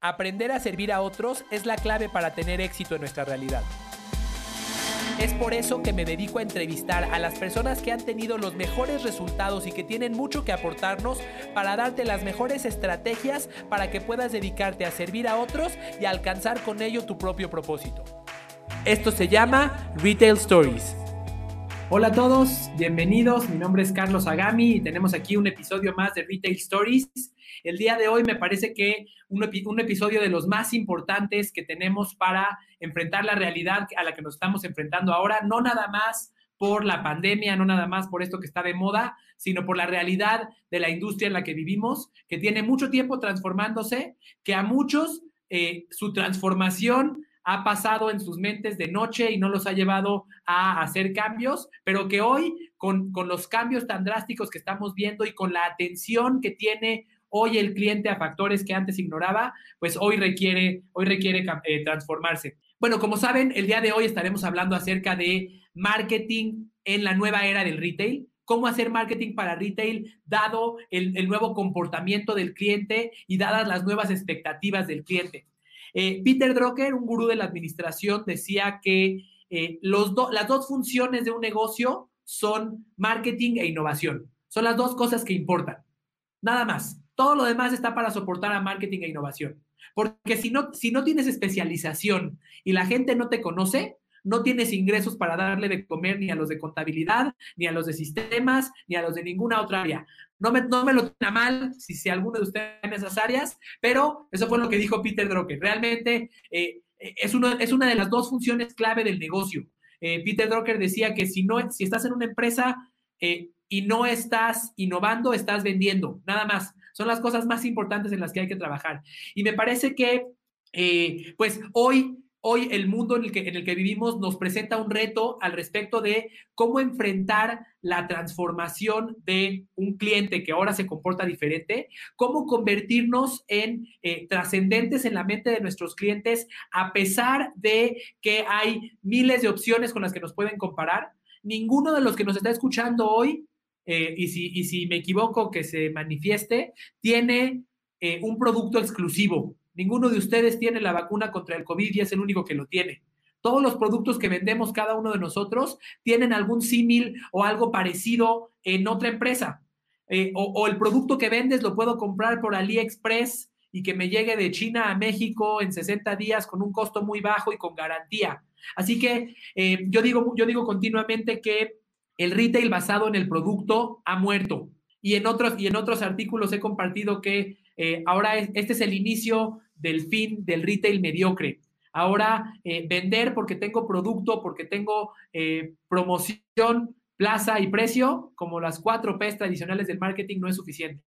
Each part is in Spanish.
Aprender a servir a otros es la clave para tener éxito en nuestra realidad. Es por eso que me dedico a entrevistar a las personas que han tenido los mejores resultados y que tienen mucho que aportarnos para darte las mejores estrategias para que puedas dedicarte a servir a otros y alcanzar con ello tu propio propósito. Esto se llama Retail Stories. Hola a todos, bienvenidos. Mi nombre es Carlos Agami y tenemos aquí un episodio más de Retail Stories. El día de hoy me parece que un, episodio de los más importantes que tenemos para enfrentar la realidad a la que nos estamos enfrentando ahora, no nada más por la pandemia, no nada más por esto que está de moda, sino por la realidad de la industria en la que vivimos, que tiene mucho tiempo transformándose, que a muchos eh, su transformación ha pasado en sus mentes de noche y no los ha llevado a hacer cambios, pero que hoy, con, con los cambios tan drásticos que estamos viendo y con la atención que tiene hoy el cliente a factores que antes ignoraba, pues hoy requiere, hoy requiere eh, transformarse. Bueno, como saben, el día de hoy estaremos hablando acerca de marketing en la nueva era del retail, cómo hacer marketing para retail dado el, nuevo comportamiento del cliente y dadas las nuevas expectativas del cliente. Eh, Peter Drucker, un gurú de la administración, decía que eh, las dos funciones de un negocio son marketing e innovación. Son las dos cosas que importan. Nada más. Todo lo demás está para soportar a marketing e innovación. Porque si no, si no tienes especialización y la gente no te conoce, no tienes ingresos para darle de comer ni a los de contabilidad, ni a los de sistemas, ni a los de ninguna otra área. No me, no me lo tenga mal si, si alguno de ustedes en esas áreas, pero eso fue lo que dijo Peter Drucker. Realmente eh, es, uno, es una de las dos funciones clave del negocio. Eh, Peter Drucker decía que si, no, si estás en una empresa eh, y no estás innovando, estás vendiendo, nada más. Son las cosas más importantes en las que hay que trabajar. Y me parece que, eh, pues hoy, hoy el mundo en el, que, en el que vivimos nos presenta un reto al respecto de cómo enfrentar la transformación de un cliente que ahora se comporta diferente, cómo convertirnos en eh, trascendentes en la mente de nuestros clientes a pesar de que hay miles de opciones con las que nos pueden comparar. Ninguno de los que nos está escuchando hoy eh, y, si, y si me equivoco, que se manifieste, tiene eh, un producto exclusivo. Ninguno de ustedes tiene la vacuna contra el COVID y es el único que lo tiene. Todos los productos que vendemos cada uno de nosotros tienen algún símil o algo parecido en otra empresa. Eh, o, el producto que vendes lo puedo comprar por AliExpress y que me llegue de China a México en 60 días con un costo muy bajo y con garantía. Así que yo, digo, yo digo continuamente que el retail basado en el producto ha muerto. Y en otros, y en otros artículos he compartido que eh, ahora es, este es el inicio del fin del retail mediocre. Ahora eh, vender porque tengo producto, porque tengo eh, promoción, plaza y precio, como las cuatro P's tradicionales del marketing, no es suficiente.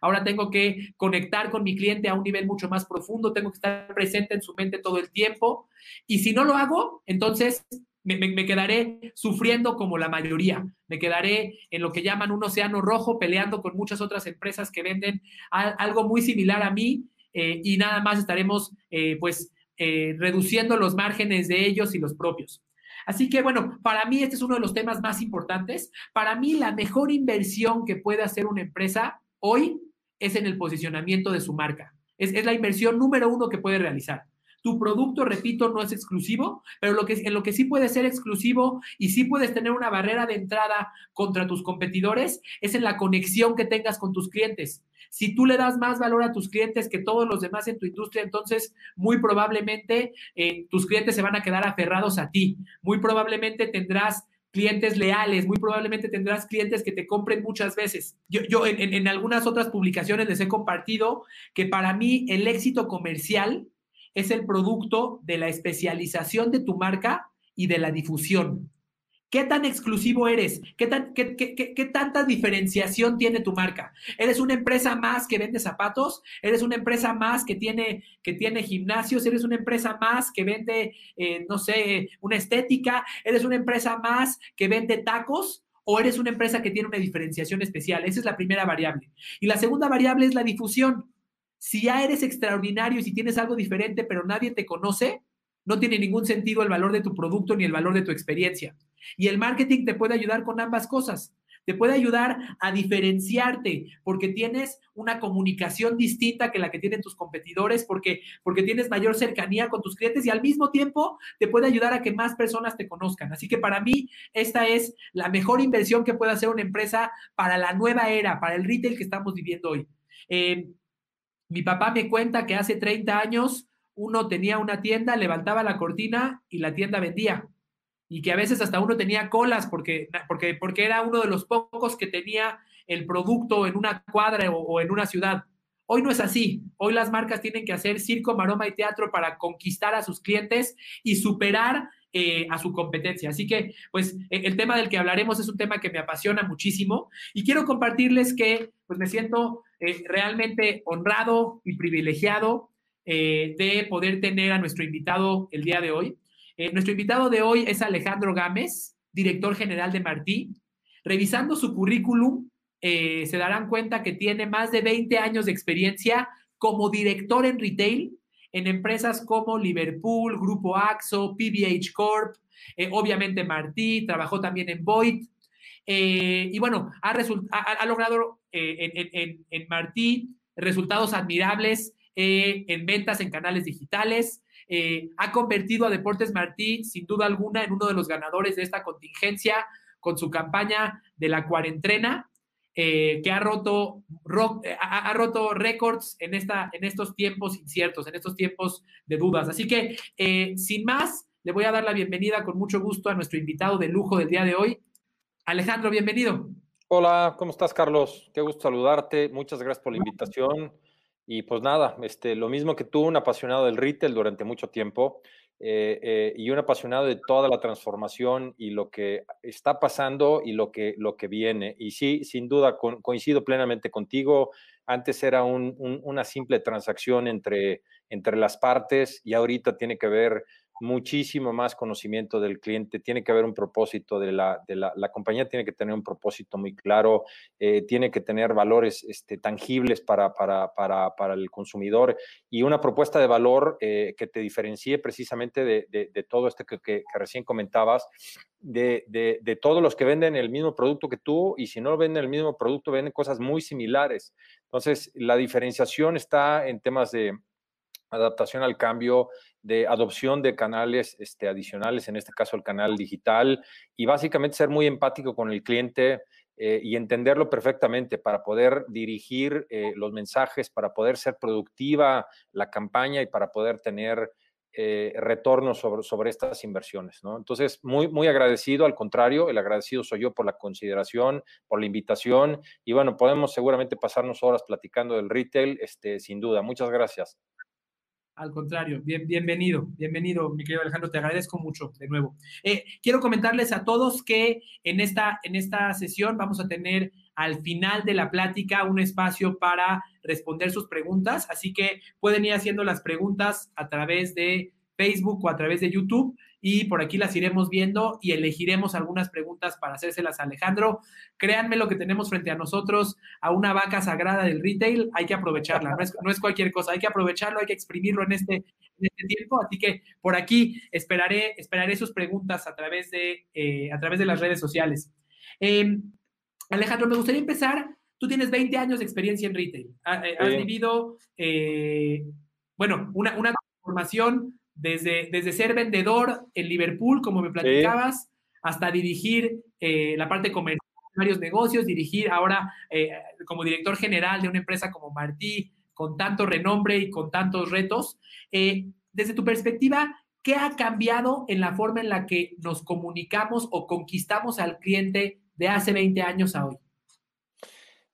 Ahora tengo que conectar con mi cliente a un nivel mucho más profundo, tengo que estar presente en su mente todo el tiempo. Y si no lo hago, entonces me, me, quedaré sufriendo como la mayoría. Me quedaré en lo que llaman un océano rojo, peleando con muchas otras empresas que venden algo muy similar a mí eh, y nada más estaremos eh, pues eh, reduciendo los márgenes de ellos y los propios. Así que bueno, para mí este es uno de los temas más importantes. Para mí la mejor inversión que puede hacer una empresa hoy es en el posicionamiento de su marca. Es, es la inversión número uno que puede realizar. Tu producto, repito, no es exclusivo, pero lo que, en lo que sí puede ser exclusivo y sí puedes tener una barrera de entrada contra tus competidores es en la conexión que tengas con tus clientes. Si tú le das más valor a tus clientes que todos los demás en tu industria, entonces muy probablemente eh, tus clientes se van a quedar aferrados a ti. Muy probablemente tendrás clientes leales, muy probablemente tendrás clientes que te compren muchas veces. Yo, yo en, en, algunas otras publicaciones les he compartido que para mí el éxito comercial es el producto de la especialización de tu marca y de la difusión. ¿Qué tan exclusivo eres? ¿Qué, tan, qué, qué, qué, tanta diferenciación tiene tu marca? ¿Eres una empresa más que vende zapatos? ¿Eres una empresa más que tiene, que tiene gimnasios? ¿Eres una empresa más que vende, eh, no sé, una estética? ¿Eres una empresa más que vende tacos? ¿O eres una empresa que tiene una diferenciación especial? Esa es la primera variable. Y la segunda variable es la difusión. Si ya eres extraordinario y si tienes algo diferente, pero nadie te conoce, no tiene ningún sentido el valor de tu producto ni el valor de tu experiencia. Y el marketing te puede ayudar con ambas cosas. te puede ayudar a diferenciarte porque tienes una comunicación distinta que la que tienen tus competidores, porque, porque tienes mayor cercanía con tus clientes y al mismo tiempo te puede ayudar a que más personas te conozcan. Así que para mí esta es la mejor inversión que puede hacer una empresa para la nueva era, para el retail que estamos viviendo hoy. Eh, mi papá me cuenta que hace 30 años uno tenía una tienda, levantaba la cortina y la tienda vendía. Y que a veces hasta uno tenía colas porque, porque, porque era uno de los pocos que tenía el producto en una cuadra o, en una ciudad. Hoy no es así. Hoy las marcas tienen que hacer circo, maroma y teatro para conquistar a sus clientes y superar eh, a su competencia. Así que, pues, e, el tema del que hablaremos es un tema que me apasiona muchísimo y quiero compartirles que, pues, me siento eh, realmente honrado y privilegiado eh, de poder tener a nuestro invitado el día de hoy. Eh, nuestro invitado de hoy es Alejandro Gámez, director general de Martí. Revisando su currículum, se darán cuenta que tiene más de 20 años de experiencia como director en retail en empresas como Liverpool, Grupo Axo, PBH Corp, obviamente Martí, trabajó también en Void. y bueno, ha, logrado en, en Martí resultados admirables eh, en ventas en canales digitales. Eh, ha convertido a Deportes Martí, sin duda alguna, en uno de los ganadores de esta contingencia con su campaña de la cuarentena, eh, que ha roto, ha, roto récords en, en estos tiempos inciertos, en estos tiempos de dudas. Así que, sin más, le voy a dar la bienvenida con mucho gusto a nuestro invitado de lujo del día de hoy. Alejandro, bienvenido. Hola, ¿cómo estás, Carlos? Qué gusto saludarte. Muchas gracias por la invitación. Y pues nada, este, lo mismo que tú, un apasionado del retail durante mucho tiempo eh, eh, y un apasionado de toda la transformación y lo que está pasando y lo que, lo que viene. Y sí, sin duda, coincido plenamente contigo. Antes era una simple transacción entre, entre las partes y ahorita tiene que ver muchísimo más conocimiento del cliente, tiene que haber un propósito de la, de la, la compañía, tiene que tener un propósito muy claro, eh, tiene que tener valores este, tangibles para, para, para, para, el consumidor y una propuesta de valor eh, que te diferencie precisamente de, de, todo esto que, que, recién comentabas, de, de, todos los que venden el mismo producto que tú y si no venden el mismo producto, venden cosas muy similares. Entonces, la diferenciación está en temas de adaptación al cambio, de adopción de canales este, adicionales, en este caso el canal digital, y básicamente ser muy empático con el cliente eh, y entenderlo perfectamente para poder dirigir eh, los mensajes, para poder ser productiva la campaña y para poder tener eh, retorno sobre, sobre estas inversiones. ¿no? Entonces, muy, muy agradecido, al contrario, el agradecido soy yo por la consideración, por la invitación, y bueno, podemos seguramente pasarnos horas platicando del retail, este, sin duda. Muchas gracias. Al contrario, bien, bienvenido, bienvenido, mi querido Alejandro, te agradezco mucho de nuevo. Eh, quiero comentarles a todos que en esta, en esta sesión vamos a tener al final de la plática un espacio para responder sus preguntas, así que pueden ir haciendo las preguntas a través de Facebook o a través de YouTube y por aquí las iremos viendo y elegiremos algunas preguntas para hacérselas a Alejandro. Créanme lo que tenemos frente a nosotros, a una vaca sagrada del retail, hay que aprovecharla, no es, cualquier cosa, hay que aprovecharlo, hay que exprimirlo en este, este tiempo, así que por aquí esperaré, esperaré sus preguntas a través de, eh, a través de las redes sociales. Em, Alejandro, me gustaría empezar, tú tienes 20 años de experiencia en retail, eh, has vivido, eh, bueno, una, una transformación desde, desde ser vendedor en Liverpool, como me platicabas, hasta dirigir eh, la parte comercial de varios negocios, dirigir ahora eh, como director general de una empresa como Martí, con tanto renombre y con tantos retos. Eh, desde tu perspectiva, ¿qué ha cambiado en la forma en la que nos comunicamos o conquistamos al cliente de hace 20 años a hoy?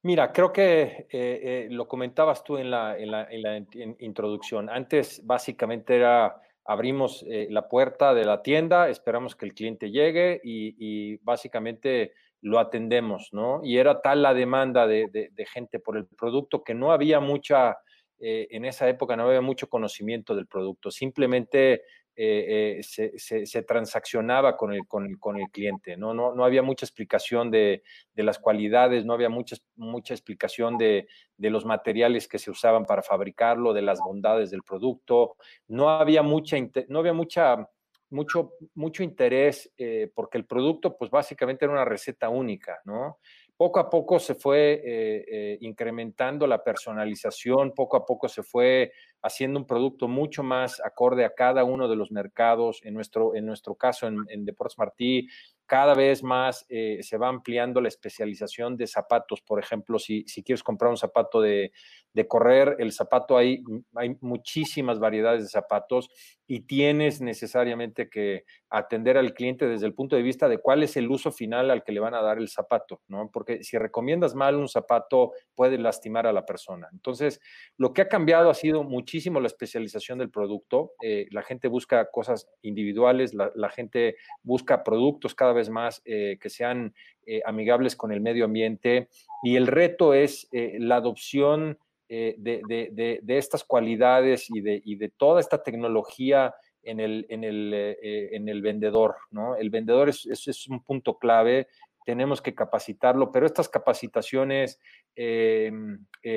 Mira, creo que lo comentabas tú en la, en la, en la introducción. Antes básicamente era abrimos eh, la puerta de la tienda, esperamos que el cliente llegue y, básicamente lo atendemos, ¿no? Y era tal la demanda de, gente por el producto que no había mucha, eh, en esa época no había mucho conocimiento del producto, simplemente eh, eh, se, transaccionaba con el, con, con el cliente, ¿no? No, no había mucha explicación de, de, las cualidades, no había mucha, mucha explicación de, de, los materiales que se usaban para fabricarlo, de las bondades del producto, no había mucha, no había mucha, mucho, mucho interés eh, porque el producto pues básicamente era una receta única, ¿no? Poco a poco se fue eh, eh, incrementando la personalización, poco a poco se fue haciendo un producto mucho más acorde a cada uno de los mercados. En nuestro, en nuestro caso, en, en Deportes Martí, cada vez más eh, se va ampliando la especialización de zapatos. Por ejemplo, si, si quieres comprar un zapato de, de, correr, el zapato hay, hay muchísimas variedades de zapatos y tienes necesariamente que atender al cliente desde el punto de vista de cuál es el uso final al que le van a dar el zapato, ¿no? Porque si recomiendas mal un zapato, puede lastimar a la persona. Entonces, lo que ha cambiado ha sido muchísimo la especialización del producto. Eh, la gente busca cosas individuales, la, gente busca productos cada vez más eh, que sean eh, amigables con el medio ambiente y el reto es eh, la adopción de, de, de, estas cualidades y de, y de toda esta tecnología en el, en el, en el vendedor. ¿no? El vendedor es, es, un punto clave, tenemos que capacitarlo, pero estas capacitaciones eh,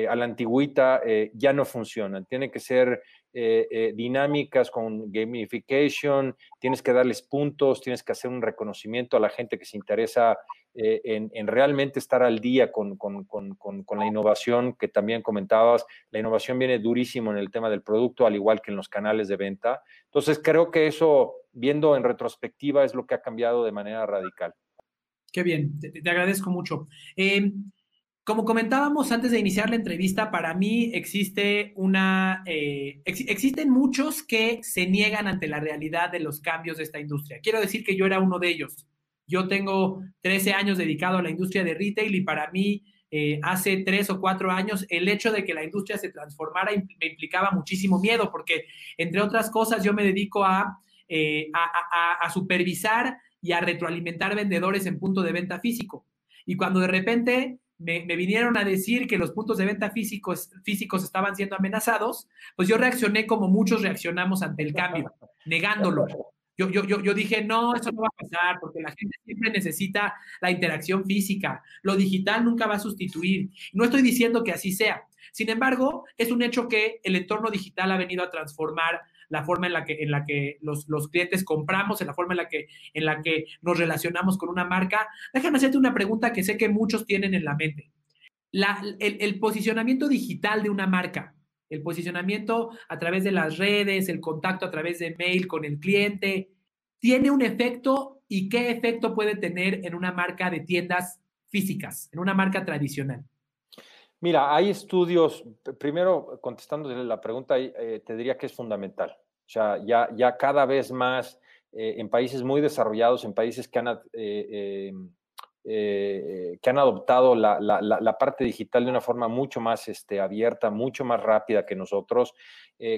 a la antigüita ya no funcionan. Tienen que ser dinámicas con gamification, tienes que darles puntos, tienes que hacer un reconocimiento a la gente que se interesa en, en, realmente estar al día con, la innovación que también comentabas. La innovación viene durísimo en el tema del producto, al igual que en los canales de venta. Entonces, creo que eso, viendo en retrospectiva, es lo que ha cambiado de manera radical. Qué bien, te, te agradezco mucho. Como comentábamos antes de iniciar la entrevista, para mí existe una, eh, ex, existen muchos que se niegan ante la realidad de los cambios de esta industria. Quiero decir que yo era uno de ellos. Yo tengo 13 años dedicado a la industria de retail y para mí eh, hace tres o cuatro años el hecho de que la industria se transformara me implicaba muchísimo miedo porque, entre otras cosas, yo me dedico a, eh, a, a, a supervisar y a retroalimentar vendedores en punto de venta físico. Y cuando de repente me, vinieron a decir que los puntos de venta físicos, físicos estaban siendo amenazados, pues yo reaccioné como muchos reaccionamos ante el cambio, negándolo. Yo, yo, yo, yo dije, no, eso no va a pasar, porque la gente siempre necesita la interacción física. Lo digital nunca va a sustituir. No estoy diciendo que así sea. Sin embargo, es un hecho que el entorno digital ha venido a transformar la forma en la que, en la que los, los, clientes compramos, en la forma en la, que, en la que nos relacionamos con una marca. Déjame hacerte una pregunta que sé que muchos tienen en la mente. La, el, posicionamiento digital de una marca, el posicionamiento a través de las redes, el contacto a través de mail con el cliente, ¿tiene un efecto y qué efecto puede tener en una marca de tiendas físicas, en una marca tradicional? Mira, hay estudios, primero contestando la pregunta, eh, te diría que es fundamental. O sea, ya, ya cada vez más eh, en países muy desarrollados, en países que han, eh, que han adoptado la, la, parte digital de una forma mucho más este, abierta, mucho más rápida que nosotros,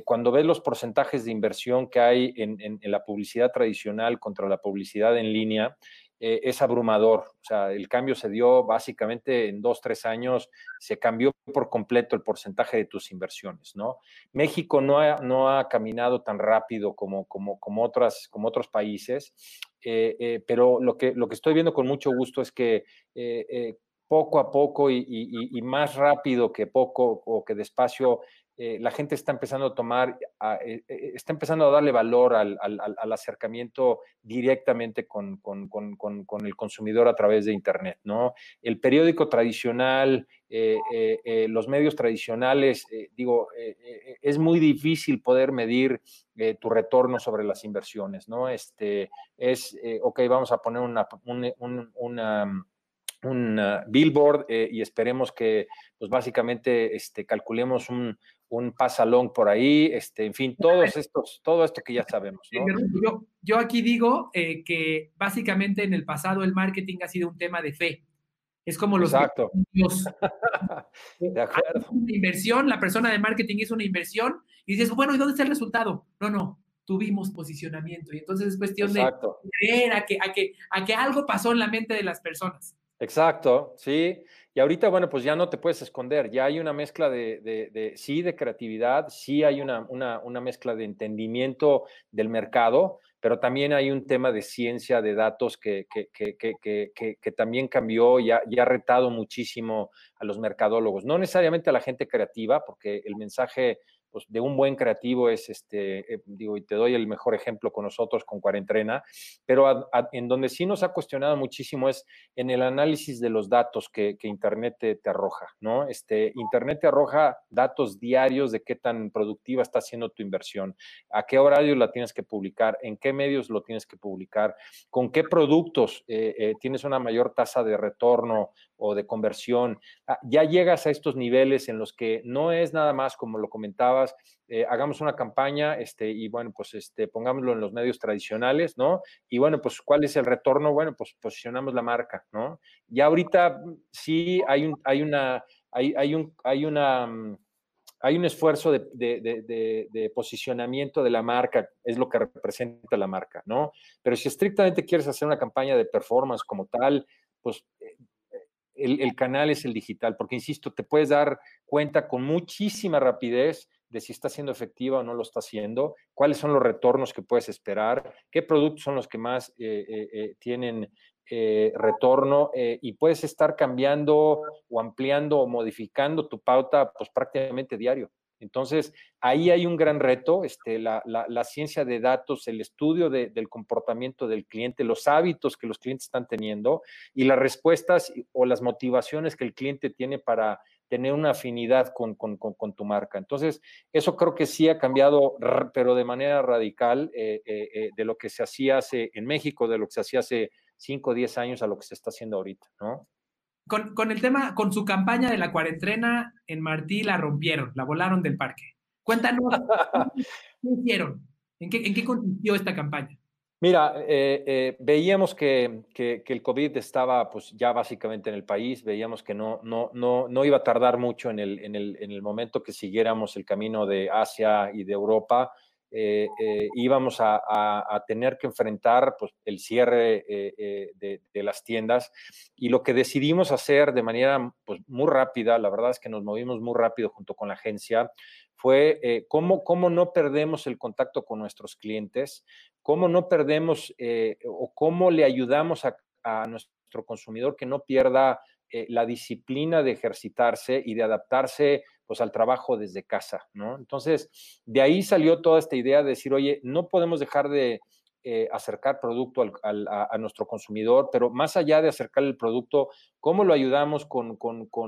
cuando ves los porcentajes de inversión que hay en, en la publicidad tradicional contra la publicidad en línea, eh, es abrumador. O sea, el cambio se dio básicamente en dos, tres años, se cambió por completo el porcentaje de tus inversiones, ¿no? México no ha, no ha caminado tan rápido como, como, como, otras, como otros países, eh, eh, pero lo que, lo que estoy viendo con mucho gusto es que poco a poco y, más rápido que poco o que despacio eh, la gente está empezando a tomar, eh, eh, está empezando a darle valor al, acercamiento directamente con, el consumidor a través de Internet, ¿no? El periódico tradicional, los medios tradicionales, digo, es muy difícil poder medir tu retorno sobre las inversiones, ¿no? Este, es, ok, vamos a poner una, un, billboard y esperemos que, pues básicamente, este, calculemos un, un pasalón por ahí, este, en fin, todos estos, todo esto que ya sabemos. ¿no? Yo, yo aquí digo eh, que básicamente en el pasado el marketing ha sido un tema de fe. Es como los Exacto. Dios. de acuerdo. Una inversión, la persona de marketing hizo una inversión y dices, bueno, ¿y dónde está el resultado? No, no, tuvimos posicionamiento. Y entonces es cuestión Exacto. de creer a que, a, que, a que algo pasó en la mente de las personas. Exacto, sí. Y ahorita, bueno, pues ya no te puedes esconder, ya hay una mezcla de, de, sí, de creatividad, sí hay una, una, una, mezcla de entendimiento del mercado, pero también hay un tema de ciencia, de datos que, que, que, que también cambió y ha, y ha, retado muchísimo a los mercadólogos, no necesariamente a la gente creativa, porque el mensaje pues, de un buen creativo es, este, eh, digo, y te doy el mejor ejemplo con nosotros, con Cuarentrena, pero en donde sí nos ha cuestionado muchísimo es en el análisis de los datos que, Internet te, arroja, ¿no? Este, Internet te arroja datos diarios de qué tan productiva está siendo tu inversión, a qué horario la tienes que publicar, en qué medios lo tienes que publicar, con qué productos eh, eh, tienes una mayor tasa de retorno o de conversión. Ah, ya llegas a estos niveles en los que no es nada más como lo comentabas, eh, hagamos una campaña este, y bueno, pues este, pongámoslo en los medios tradicionales, ¿no? Y bueno, pues ¿cuál es el retorno? Bueno, pues posicionamos la marca, ¿no? Ya ahorita mm, sí hay, un, hay una, hay, hay, un, hay una mm, hay un esfuerzo de, de, de, posicionamiento de la marca, es lo que representa la marca, ¿no? Pero si estrictamente quieres hacer una campaña de performance como tal, pues el, canal es el digital, porque insisto, te puedes dar cuenta con muchísima rapidez de si está siendo efectiva o no lo está haciendo, cuáles son los retornos que puedes esperar, qué productos son los que más eh, eh, eh, tienen retorno y puedes estar cambiando o ampliando o modificando tu pauta pues prácticamente diario. Entonces, ahí hay un gran reto, este, la, ciencia de datos, el estudio del comportamiento del cliente, los hábitos que los clientes están teniendo y las respuestas o las motivaciones que el cliente tiene para tener una afinidad con, tu marca. Entonces, eso creo que sí ha cambiado, pero de manera radical eh, eh, eh, de lo que se hacía hace en México, de lo que se hacía hace 5 o 10 años a lo que se está haciendo ahorita, ¿no? Con, el tema, con su campaña de la cuarentena en Martí la rompieron, la volaron del parque. Cuéntanos, ¿qué hicieron? ¿En qué, ¿En qué consistió esta campaña? Mira, eh, eh, veíamos que, que, el COVID estaba pues ya básicamente en el país, veíamos que no, no, no, no iba a tardar mucho en el, en, el, en el momento que siguiéramos el camino de Asia y de Europa, eh, eh, íbamos a, tener que enfrentar pues, el cierre eh, de, las tiendas. Y lo que decidimos hacer de manera pues, muy rápida, la verdad es que nos movimos muy rápido junto con la agencia, fue cómo, cómo no perdemos el contacto con nuestros clientes, cómo no perdemos o cómo le ayudamos a, a nuestro consumidor que no pierda la disciplina de ejercitarse y de adaptarse pues al trabajo desde casa, ¿no? Entonces, de ahí salió toda esta idea de decir, oye, no podemos dejar de eh, acercar producto a, nuestro consumidor, pero más allá de acercar el producto, ¿cómo lo ayudamos con,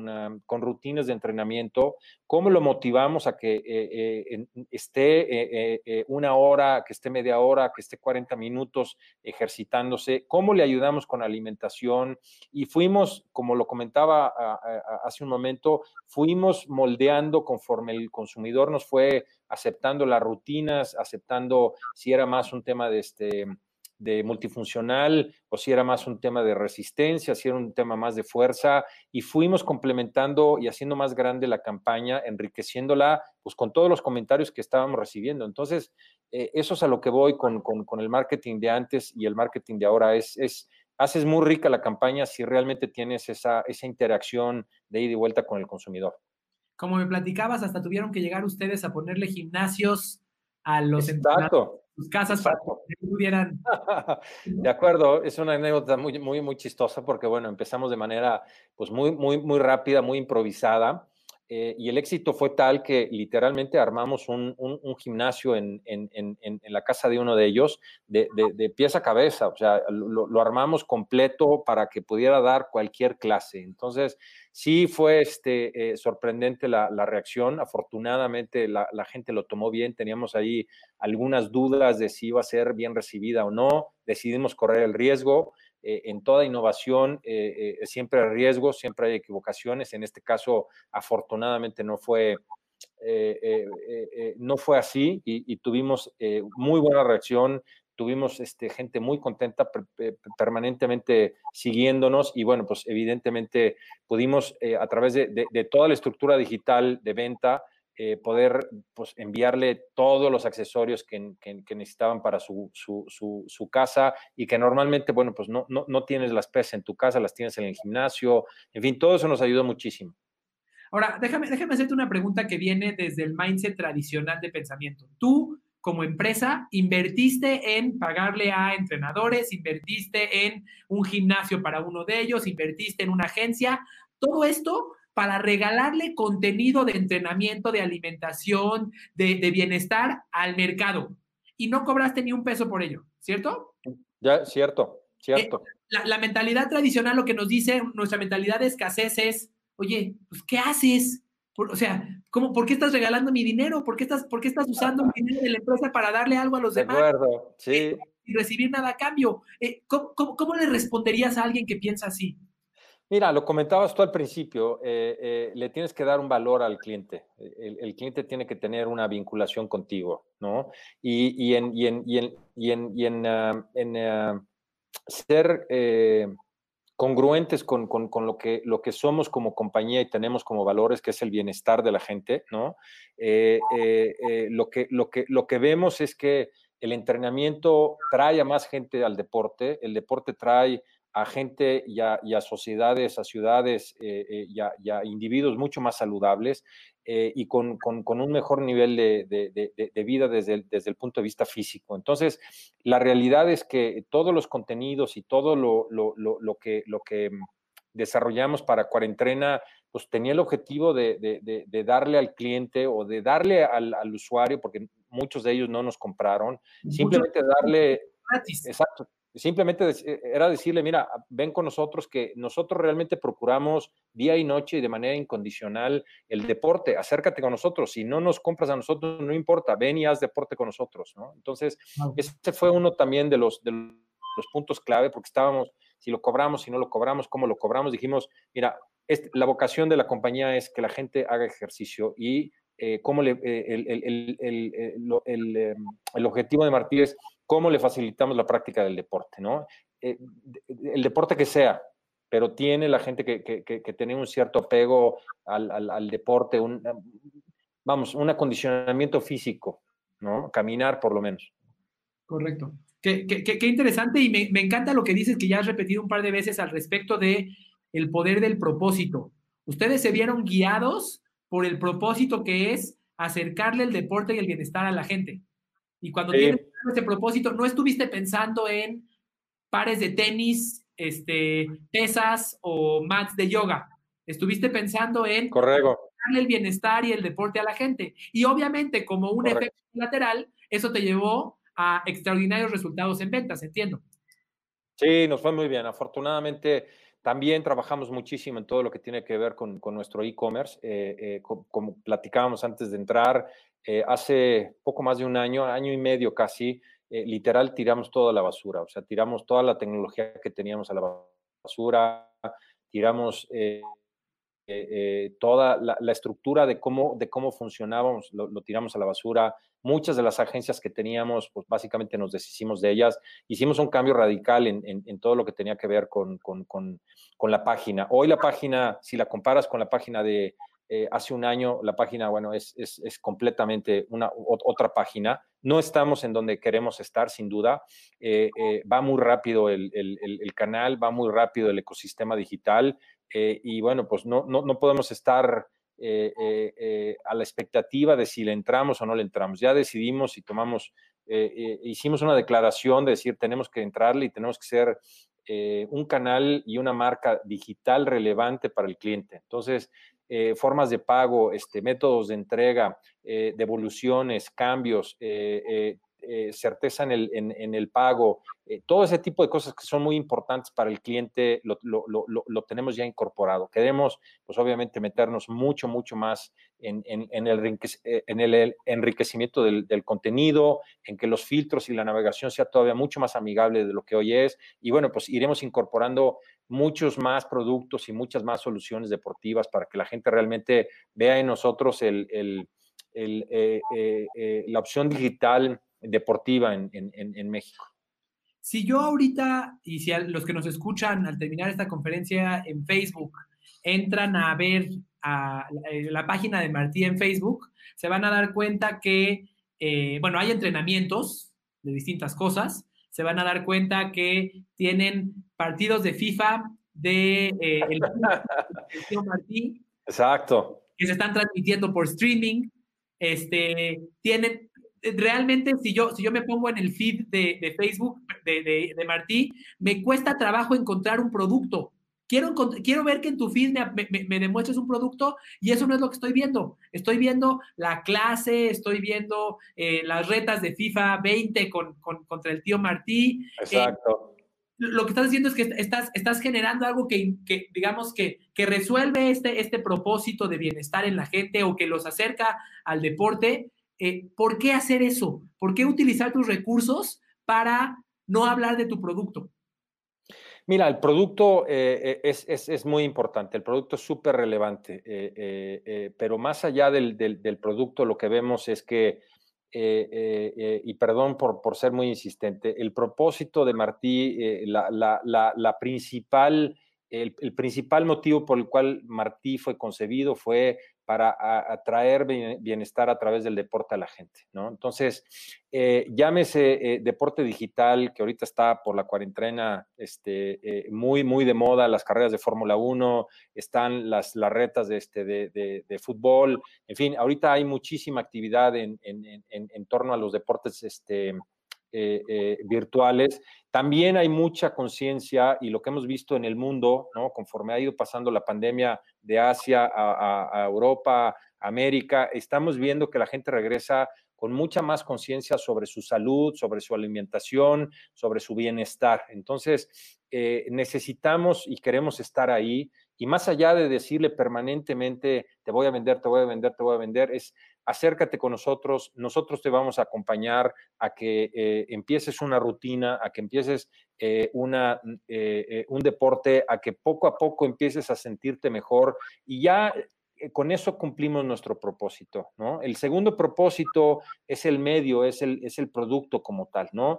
ah, rutinas de entrenamiento? ¿Cómo lo motivamos a que eh, eh, esté una hora, que esté media hora, que esté 40 minutos ejercitándose? ¿Cómo le ayudamos con alimentación? Y fuimos, como lo comentaba hace un momento, fuimos moldeando conforme el consumidor nos fue aceptando las rutinas, aceptando si era más un tema de, este, de multifuncional o si era más un tema de resistencia, si era un tema más de fuerza, y fuimos complementando y haciendo más grande la campaña, enriqueciéndola pues con todos los comentarios que estábamos recibiendo. Entonces, eh, eso es a lo que voy con, el marketing de antes y el marketing de ahora. Es, es, haces muy rica la campaña si realmente tienes esa, esa interacción de ida y vuelta con el consumidor como me platicabas, hasta tuvieron que llegar ustedes a ponerle gimnasios a los Exacto. sus casas para que pudieran. De acuerdo, es una anécdota muy, muy, muy chistosa porque, bueno, empezamos de manera pues muy, muy, muy rápida, muy improvisada. Eh, y el éxito fue tal que literalmente armamos un, gimnasio en, la casa de uno de ellos de, de, pies a cabeza, o sea, lo, armamos completo para que pudiera dar cualquier clase. Entonces, sí fue este, eh, sorprendente la, reacción, afortunadamente la, gente lo tomó bien, teníamos ahí algunas dudas de si iba a ser bien recibida o no, decidimos correr el riesgo. Eh, en toda innovación eh, eh, siempre hay riesgos, siempre hay equivocaciones. En este caso, afortunadamente no fue, no fue así y, tuvimos muy buena reacción. Tuvimos este, gente muy contenta permanentemente siguiéndonos y bueno, pues evidentemente pudimos a través de toda la estructura digital de venta, eh, poder pues, enviarle todos los accesorios que, necesitaban para su, casa y que normalmente, bueno, pues no, no, tienes las pesas en tu casa, las tienes en el gimnasio, en fin, todo eso nos ayudó muchísimo. Ahora, déjame, déjame hacerte una pregunta que viene desde el mindset tradicional de pensamiento. Tú, como empresa, invertiste en pagarle a entrenadores, invertiste en un gimnasio para uno de ellos, invertiste en una agencia, todo esto para regalarle contenido de entrenamiento, de alimentación, de, bienestar al mercado. Y no cobraste ni un peso por ello, ¿cierto? Ya, cierto, cierto. Eh, la, la, mentalidad tradicional, lo que nos dice nuestra mentalidad de escasez es, oye, pues, ¿qué haces? o sea, ¿cómo, ¿por qué estás regalando mi dinero? ¿Por qué estás, por qué estás usando mi dinero de la empresa para darle algo a los demás? De acuerdo, sí. Eh, sin recibir nada a cambio. Eh, ¿cómo, le responderías a alguien que piensa así? Mira, lo comentabas tú al principio, eh, le tienes que dar un valor al cliente. El, cliente tiene que tener una vinculación contigo, ¿no? Y, en, ser congruentes con, lo, que, somos como compañía y tenemos como valores, que es el bienestar de la gente, ¿no? Eh, eh, eh, lo, que, lo que vemos es que el entrenamiento trae a más gente al deporte, el deporte trae a gente y a, sociedades, a ciudades y, a, individuos mucho más saludables eh, y con, un mejor nivel de, vida desde el, desde el, punto de vista físico. Entonces, la realidad es que todos los contenidos y todo lo, que, lo que desarrollamos para Cuarentrena, pues tenía el objetivo de, darle al cliente o de darle al, usuario, porque muchos de ellos no nos compraron, simplemente darle... Exacto, Simplemente eh, era decirle, mira, ven con nosotros que nosotros realmente procuramos día y noche y de manera incondicional el deporte, acércate con nosotros, si no nos compras a nosotros, no importa, ven y haz deporte con nosotros, ¿no? Entonces, ese fue uno también de los, de los puntos clave, porque estábamos, si lo cobramos, si no lo cobramos, cómo lo cobramos, dijimos, mira, la vocación de la compañía es que la gente haga ejercicio y eh, cómo le, eh, el, el, el, em, el, objetivo de Martí es cómo le facilitamos la práctica del deporte, ¿no? Eh, el deporte que sea, pero tiene la gente que, que, tiene un cierto apego al, deporte, un, vamos, un acondicionamiento físico, ¿no? Caminar por lo menos. Correcto. Qué, qué, interesante y me, me, encanta lo que dices que ya has repetido un par de veces al respecto de el poder del propósito. Ustedes se vieron guiados por el propósito que es acercarle el deporte y el bienestar a la gente. Y cuando tienes ese propósito, no estuviste pensando en pares de tenis, este, pesas o mats de yoga. Estuviste pensando en darle el bienestar y el deporte a la gente. Y obviamente, como un efecto lateral, eso te llevó a extraordinarios resultados en ventas, entiendo. Sí, nos fue muy bien. Afortunadamente, también trabajamos muchísimo en todo lo que tiene que ver con, nuestro e-commerce. Eh, eh, como, platicábamos antes de entrar, eh, hace poco más de un año, año y medio casi, literal tiramos todo a la basura. O sea, tiramos toda la tecnología que teníamos a la basura, tiramos eh, toda la, estructura de cómo, de cómo funcionábamos, lo, tiramos a la basura. Muchas de las agencias que teníamos, pues básicamente nos deshicimos de ellas. Hicimos un cambio radical en, todo lo que tenía que ver con, con, la página. Hoy la página, si la comparas con la página de eh, hace un año, la página, bueno, es, es, completamente una, otra página. No estamos en donde queremos estar, sin duda. Eh, va muy rápido el, el, canal, va muy rápido el ecosistema digital. Eh, y bueno, pues no, no, no podemos estar eh, eh, a la expectativa de si le entramos o no le entramos. Ya decidimos y tomamos, hicimos una declaración de decir tenemos que entrarle y tenemos que ser un canal y una marca digital relevante para el cliente. Entonces, formas de pago, este, métodos de entrega, devoluciones, cambios, eh, certeza en el, en, el pago, eh, todo ese tipo de cosas que son muy importantes para el cliente, lo, tenemos ya incorporado. Queremos, pues obviamente, meternos mucho, mucho más en, el, eh, en el, enriquecimiento del, contenido, en que los filtros y la navegación sea todavía mucho más amigable de lo que hoy es. Y bueno, pues iremos incorporando muchos más productos y muchas más soluciones deportivas para que la gente realmente vea en nosotros el, la opción digital deportiva en, México. Si yo ahorita, y si los que nos escuchan al terminar esta conferencia en Facebook, entran a ver a la, página de Martí en Facebook, se van a dar cuenta que, eh, bueno, hay entrenamientos de distintas cosas, se van a dar cuenta que tienen partidos de FIFA de eh, el Martí. Exacto. Que se están transmitiendo por streaming. Este, tienen realmente si yo, si yo me pongo en el feed de, Facebook de, de, Martí, me cuesta trabajo encontrar un producto. Quiero, quiero ver que en tu feed me, demuestres un producto y eso no es lo que estoy viendo. Estoy viendo la clase, estoy viendo eh, las retas de FIFA 20 con, contra el tío Martí. Eh, Exacto. lo que estás diciendo es que estás, estás generando algo que, digamos, que, que resuelve este, este propósito de bienestar en la gente o que los acerca al deporte. Eh, ¿Por qué hacer eso? ¿Por qué utilizar tus recursos para no hablar de tu producto? Mira, el producto eh, eh, es, muy importante, el producto es súper relevante, pero más allá del, producto, lo que vemos es que, y perdón por, por, ser muy insistente, el propósito de Martí, la, principal, el, principal motivo por el cual Martí fue concebido fue para atraer bienestar a través del deporte a la gente, ¿no? Entonces, eh, llámese eh, deporte digital, que ahorita está por la cuarentena este, eh, muy, muy de moda, las carreras de Fórmula 1, están las, las retas de, este, de, fútbol, en fin, ahorita hay muchísima actividad en, en torno a los deportes este, eh, eh, virtuales. También hay mucha conciencia y lo que hemos visto en el mundo, ¿no? conforme ha ido pasando la pandemia de Asia a, Europa, América, estamos viendo que la gente regresa con mucha más conciencia sobre su salud, sobre su alimentación, sobre su bienestar. Entonces, eh, necesitamos y queremos estar ahí. Y más allá de decirle permanentemente, te voy a vender, te voy a vender, te voy a vender, es acércate con nosotros, nosotros te vamos a acompañar a que eh, empieces una rutina, a que empieces eh, una, eh, un deporte, a que poco a poco empieces a sentirte mejor y ya con eso cumplimos nuestro propósito, ¿no? El segundo propósito es el medio, es el, es el producto como tal, ¿no?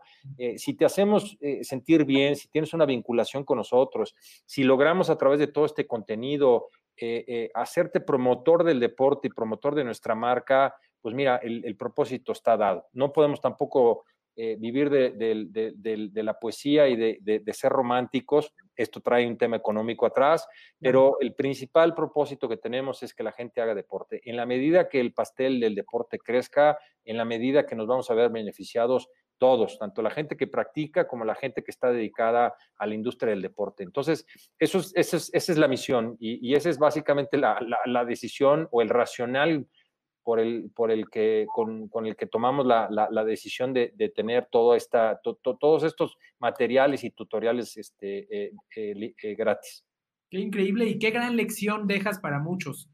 si te hacemos sentir bien, si tienes una vinculación con nosotros, si logramos a través de todo este contenido eh, eh, hacerte promotor del deporte y promotor de nuestra marca, pues mira, el, propósito está dado. No podemos tampoco eh, vivir de, la poesía y de, ser románticos. Esto trae un tema económico atrás, pero el principal propósito que tenemos es que la gente haga deporte. En la medida que el pastel del deporte crezca, en la medida que nos vamos a ver beneficiados, todos, tanto la gente que practica como la gente que está dedicada a la industria del deporte. Entonces, eso es, esa es la misión y, esa es básicamente la, decisión o el racional por el, por el que, con, el que tomamos la, decisión de, tener todo esta, todos estos materiales y tutoriales este, eh, eh, eh, gratis. Qué increíble y qué gran lección dejas para muchos.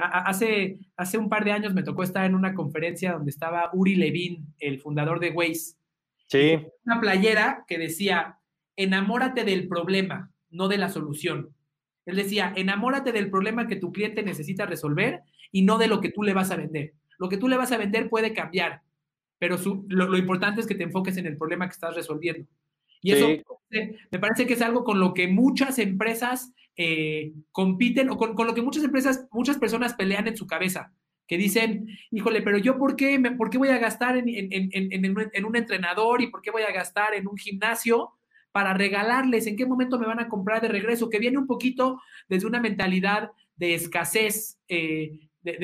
hace, hace un par de años me tocó estar en una conferencia donde estaba Uri Levin, el fundador de Waze, Sí. Una playera que decía, enamórate del problema, no de la solución. Él decía, enamórate del problema que tu cliente necesita resolver y no de lo que tú le vas a vender. Lo que tú le vas a vender puede cambiar, pero lo, importante es que te enfoques en el problema que estás resolviendo. Y eso me parece que es algo con lo que muchas empresas eh, compiten o con, con, lo que muchas empresas, muchas personas pelean en su cabeza que dicen, híjole, pero yo por qué, me, por qué voy a gastar en, un entrenador y por qué voy a gastar en un gimnasio para regalarles, en qué momento me van a comprar de regreso, que viene un poquito desde una mentalidad de escasez eh, de,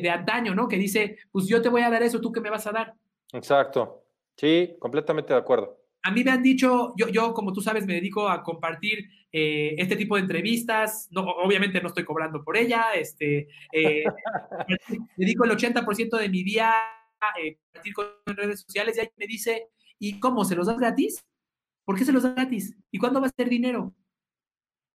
de, antaño, ¿no? Que dice, pues yo te voy a dar eso, tú qué me vas a dar. Exacto. Sí, completamente de acuerdo. A mí me han dicho, yo, yo como tú sabes, me dedico a compartir eh, este tipo de entrevistas. No, obviamente no estoy cobrando por ella. Este, eh, dedico el 80% de mi día a eh, compartir con redes sociales y ahí me dice, ¿y cómo? ¿Se los das gratis? ¿Por qué se los das gratis? ¿Y cuándo va a ser dinero?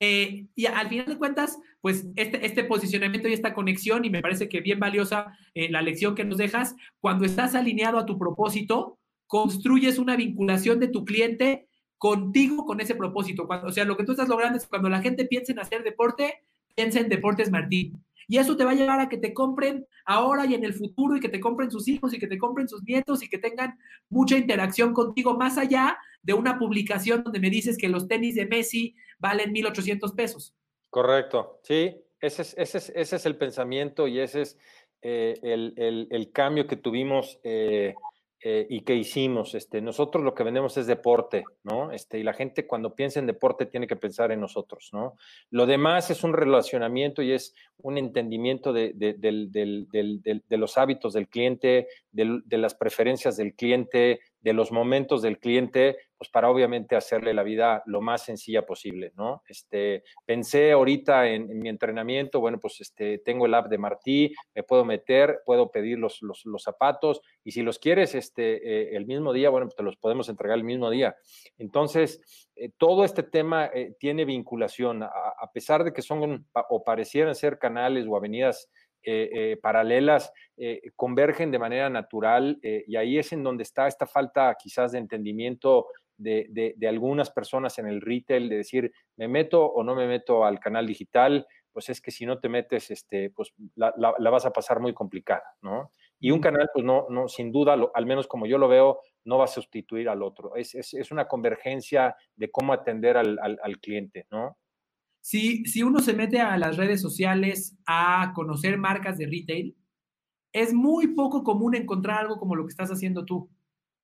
y al final de cuentas, pues este, este, posicionamiento y esta conexión, y me parece que bien valiosa la lección que nos dejas, cuando estás alineado a tu propósito, construyes una vinculación de tu cliente contigo con ese propósito. Cuando, o sea, lo que tú estás logrando es cuando la gente piensa en hacer deporte, piensa en Deportes Martín. Y eso te va a llevar a que te compren ahora y en el futuro y que te compren sus hijos y que te compren sus nietos y que tengan mucha interacción contigo más allá de una publicación donde me dices que los tenis de Messi valen 1.800 pesos. Correcto, sí, ese es, ese es, ese es el pensamiento y ese es eh, el, cambio que tuvimos eh, eh, y qué hicimos. Este, nosotros lo que vendemos es deporte, ¿no? Este, y la gente cuando piensa en deporte tiene que pensar en nosotros, ¿no? Lo demás es un relacionamiento y es un entendimiento de, de, los hábitos del cliente, de, las preferencias del cliente, de los momentos del cliente, pues para obviamente hacerle la vida lo más sencilla posible, ¿no? Este, pensé ahorita en, mi entrenamiento, bueno, pues este, tengo el app de Martí, me puedo meter, puedo pedir los, los, zapatos y si los quieres este, eh, el mismo día, bueno, pues te los podemos entregar el mismo día. Entonces, eh, todo este tema eh, tiene vinculación, a, a, pesar de que son o parecieran ser canales o avenidas eh, eh, paralelas eh, convergen de manera natural y ahí es en donde está esta falta quizás de entendimiento de, algunas personas en el retail, de decir, me meto o no me meto al canal digital, pues es que si no te metes, este, pues la, vas a pasar muy complicada, ¿no? Y un canal, pues no, no sin duda, al menos como yo lo veo, no va a sustituir al otro. Es, es, una convergencia de cómo atender al, al cliente, ¿no? Si, uno se mete a las redes sociales a conocer marcas de retail, es muy poco común encontrar algo como lo que estás haciendo tú.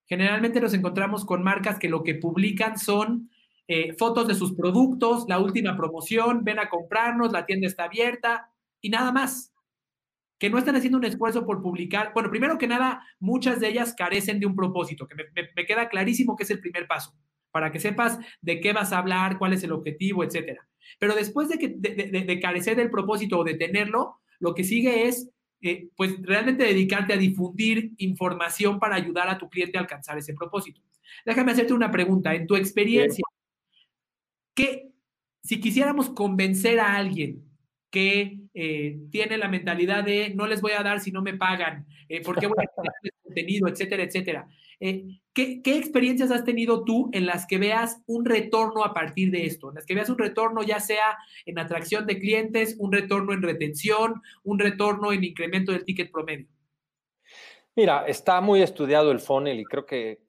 Generalmente nos encontramos con marcas que lo que publican son eh, fotos de sus productos, la última promoción, ven a comprarnos, la tienda está abierta y nada más. Que no están haciendo un esfuerzo por publicar. Bueno, primero que nada, muchas de ellas carecen de un propósito, que me queda clarísimo que es el primer paso, para que sepas de qué vas a hablar, cuál es el objetivo, etcétera. Pero después de, que, de, carecer del propósito o de tenerlo, lo que sigue es, eh, pues, realmente dedicarte a difundir información para ayudar a tu cliente a alcanzar ese propósito. Déjame hacerte una pregunta. En tu experiencia, ¿qué, si quisiéramos convencer a alguien que eh, tiene la mentalidad de no les voy a dar si no me pagan, eh, porque voy a tener contenido, etcétera, etcétera. Eh, ¿qué, experiencias has tenido tú en las que veas un retorno a partir de esto? En las que veas un retorno ya sea en atracción de clientes, un retorno en retención, un retorno en incremento del ticket promedio. Mira, está muy estudiado el funnel y creo que,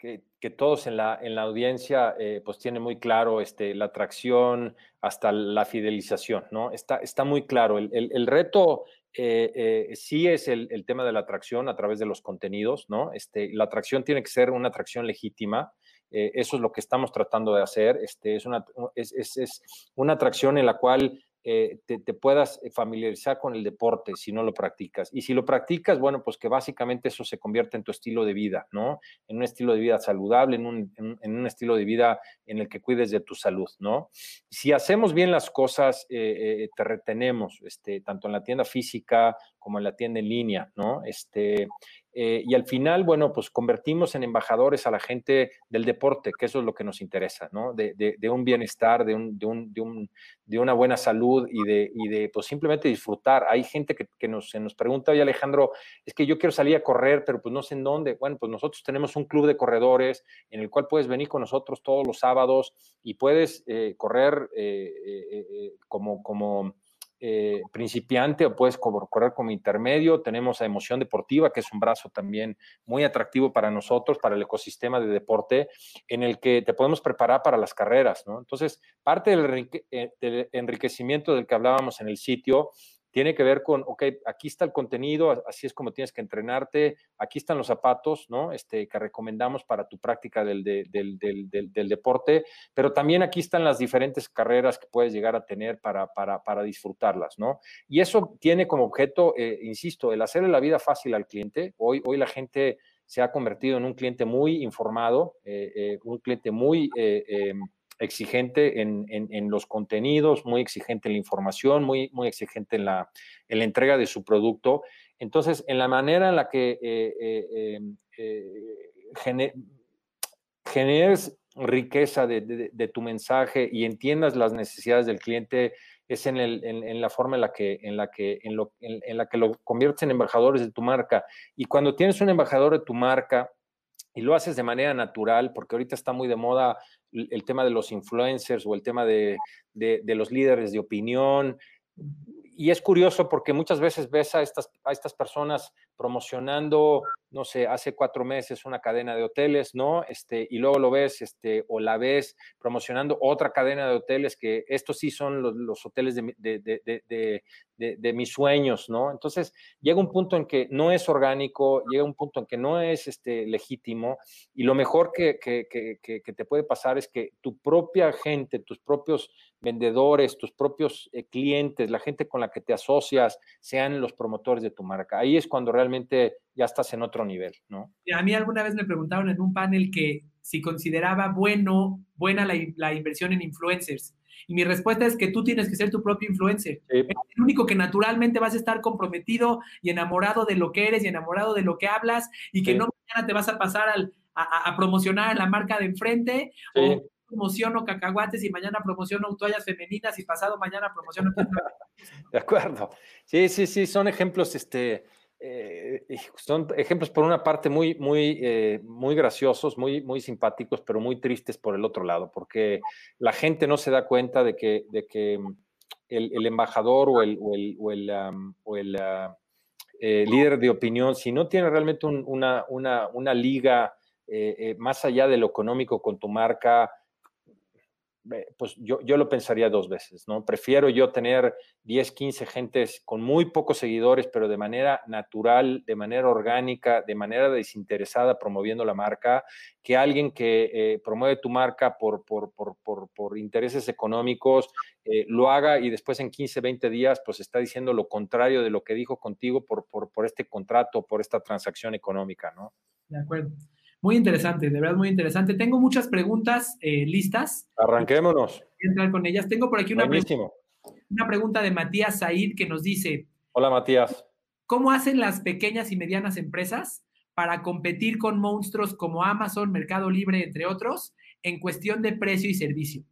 todos en la, en la audiencia pues tienen muy claro este, la atracción hasta la fidelización, ¿no? Está, está muy claro. El, el reto eh, eh, sí es el, tema de la atracción a través de los contenidos, ¿no? Este, la atracción tiene que ser una atracción legítima. Eh, eso es lo que estamos tratando de hacer. Este, es, una, es, es una atracción en la cual eh, te, puedas eh, familiarizar con el deporte si no lo practicas. Y si lo practicas, bueno, pues que básicamente eso se convierte en tu estilo de vida, ¿no? En un estilo de vida saludable, en un, en, un estilo de vida en el que cuides de tu salud, ¿no? Si hacemos bien las cosas, eh, te retenemos, este, tanto en la tienda física como en la tienda en línea, ¿no? Este, eh, y al final, bueno, pues convertimos en embajadores a la gente del deporte, que eso es lo que nos interesa, ¿no? De, un bienestar, de, un, de, un, de, una buena salud y de, y de pues simplemente disfrutar. Hay gente que, que nos, se nos pregunta, oye Alejandro, es que yo quiero salir a correr, pero pues no sé en dónde. Bueno, pues nosotros tenemos un club de corredores en el cual puedes venir con nosotros todos los sábados y puedes eh, correr eh, como, como eh, principiante o puedes correr como intermedio. Tenemos a Emoción Deportiva, que es un brazo también muy atractivo para nosotros, para el ecosistema de deporte, en el que te podemos preparar para las carreras. Entonces, parte del eh, enriquecimiento del que hablábamos en el sitio tiene que ver con, ok, aquí está el contenido, así es como tienes que entrenarte, aquí están los zapatos, ¿no? Este, que recomendamos para tu práctica del, del, deporte, pero también aquí están las diferentes carreras que puedes llegar a tener para, para, disfrutarlas, ¿no? Y eso tiene como objeto, eh, insisto, el hacerle la vida fácil al cliente. Hoy, hoy la gente se ha convertido en un cliente muy informado, eh, eh, un cliente muy em, exigente en, en, los contenidos, muy exigente en la información, muy, muy exigente en la, en la entrega de su producto. Entonces, en la manera en la que eh, eh, em, eh, generes riqueza de, de, tu mensaje y entiendas las necesidades del cliente, es en, el, en, la forma en la que, en la que, en lo, en la que lo conviertes en embajadores de tu marca. Y cuando tienes un embajador de tu marca, y lo haces de manera natural, porque ahorita está muy de moda el tema de los influencers o el tema de, de, los líderes de opinión. Y es curioso porque muchas veces ves a estas, a estas personas promocionando, no sé, hace cuatro meses una cadena de hoteles, ¿no? Este, y luego lo ves, este, o la ves promocionando otra cadena de hoteles que estos sí son los, hoteles de, de, de, mis sueños, ¿no? Entonces llega un punto en que no es orgánico, llega un punto en que no es este, legítimo y lo mejor que, que, que, que te puede pasar es que tu propia gente, tus propios vendedores, tus propios eh, clientes, la gente con la que te asocias, sean los promotores de tu marca. Ahí es cuando realmente realmente ya estás en otro nivel, ¿no? A mí alguna vez me preguntaron en un panel que si consideraba bueno, buena la, inversión en influencers. Y mi respuesta es que tú tienes que ser tu propio influencer. Es el único que naturalmente vas a estar comprometido y enamorado de lo que eres y enamorado de lo que hablas y que no mañana te vas a pasar al, a, promocionar la marca de enfrente o promociono cacahuates y mañana promociono toallas femeninas y pasado mañana promociono... de acuerdo. Sí, sí, sí, son ejemplos, este, eh, son ejemplos por una parte muy, muy, eh, muy graciosos, muy, muy simpáticos, pero muy tristes por el otro lado, porque la gente no se da cuenta de que, de que mm, el, embajador o el, o el, o el, ah, eh, líder de opinión, si no tiene realmente una, una, una, liga más allá de lo económico con tu marca, pues yo, yo, lo pensaría dos veces, ¿no? Prefiero yo tener 10, 15 gentes con muy pocos seguidores, pero de manera natural, de manera orgánica, de manera desinteresada promoviendo la marca, que alguien que eh, promueve tu marca por, por, por, por intereses económicos eh, lo haga y después en 15, 20 días pues está diciendo lo contrario de lo que dijo contigo por, por, este contrato, por esta transacción económica, ¿no? De acuerdo. Muy interesante, de verdad muy interesante. Tengo muchas preguntas eh, listas. Arranquémonos. Voy a entrar con ellas. Tengo por aquí una, una pregunta de Matías Said que nos dice. Hola Matías. ¿Cómo hacen las pequeñas y medianas empresas para competir con monstruos como Amazon, Mercado Libre, entre otros, en cuestión de precio y servicio?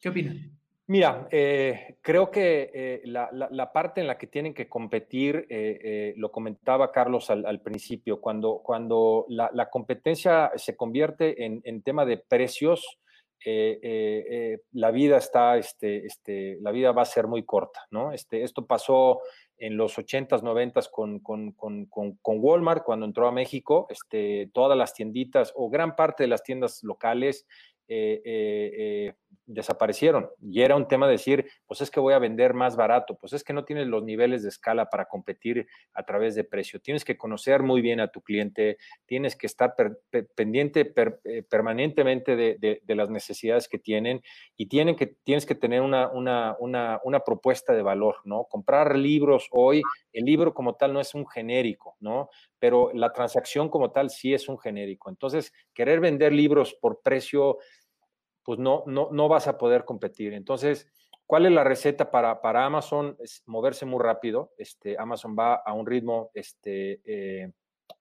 ¿Qué opinan? Mira, eh, creo que eh, la, parte en la que tienen que competir, eh, lo comentaba Carlos al, principio, cuando, cuando la, competencia se convierte en, tema de precios, la vida está, este, este, la vida va a ser muy corta, ¿no? Este, esto pasó en los 80s, 90s con, con, con, con, Walmart cuando entró a México, este, todas las tienditas o gran parte de las tiendas locales desaparecieron. Y era un tema de decir, pues es que voy a vender más barato, pues es que no tienes los niveles de escala para competir a través de precio. Tienes que conocer muy bien a tu cliente, tienes que estar pendiente eh, permanentemente de, las necesidades que tienen y tienen que, tienes que tener una, una, una, propuesta de valor, ¿no? Comprar libros hoy, el libro como tal no es un genérico, ¿no? Pero la transacción como tal sí es un genérico. Entonces, querer vender libros por precio pues no, no, no vas a poder competir. Entonces, ¿cuál es la receta para, para Amazon? Es moverse muy rápido. Este, Amazon va a un ritmo, este, eh,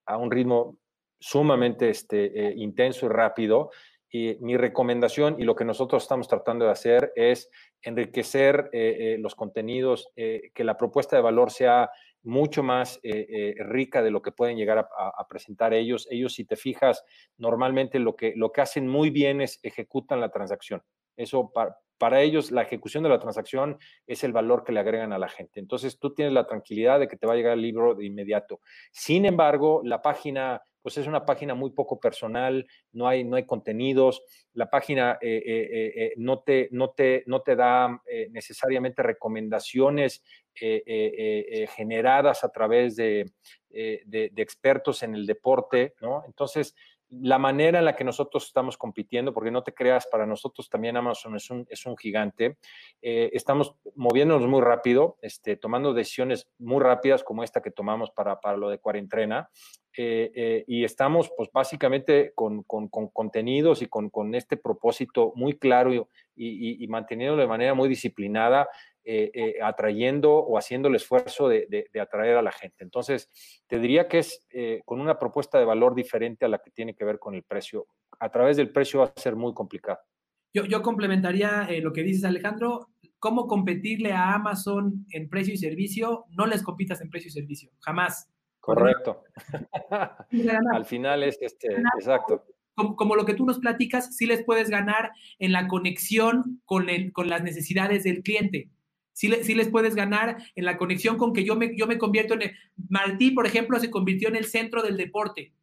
a un ritmo sumamente este, eh, intenso y rápido. Y mi recomendación y lo que nosotros estamos tratando de hacer es enriquecer eh, los contenidos, que la propuesta de valor sea mucho más eh, eh, rica de lo que pueden llegar a, presentar ellos. Ellos, si te fijas, normalmente lo que, lo que hacen muy bien es ejecutan la transacción. Eso para, para ellos, la ejecución de la transacción es el valor que le agregan a la gente. Entonces, tú tienes la tranquilidad de que te va a llegar el libro de inmediato. Sin embargo, la página pues es una página muy poco personal, no hay, no hay contenidos, la página eh, eh, eh, no, te, no, te, no te da necesariamente recomendaciones generadas a través de, de, expertos en el deporte, ¿no? Entonces, la manera en la que nosotros estamos compitiendo, porque no te creas, para nosotros también Amazon es un, es un gigante, estamos moviéndonos muy rápido, este, tomando decisiones muy rápidas como esta que tomamos para, para lo de cuarentena, eh, eh, y estamos pues básicamente con, con, contenidos y con, con, este propósito muy claro y, y, manteniéndolo de manera muy disciplinada, eh, atrayendo o haciendo el esfuerzo de, de, atraer a la gente. Entonces, te diría que es con una propuesta de valor diferente a la que tiene que ver con el precio. A través del precio va a ser muy complicado. Yo, yo complementaría lo que dices, Alejandro. ¿Cómo competirle a Amazon en precio y servicio? No les compitas en precio y servicio, jamás Correcto. Al final es este, exacto. Como, lo que tú nos platicas, sí les puedes ganar en la conexión con, con las necesidades del cliente. Sí, les puedes ganar en la conexión con que yo me, yo me convierto en... Martí, por ejemplo, se convirtió en el centro del deporte.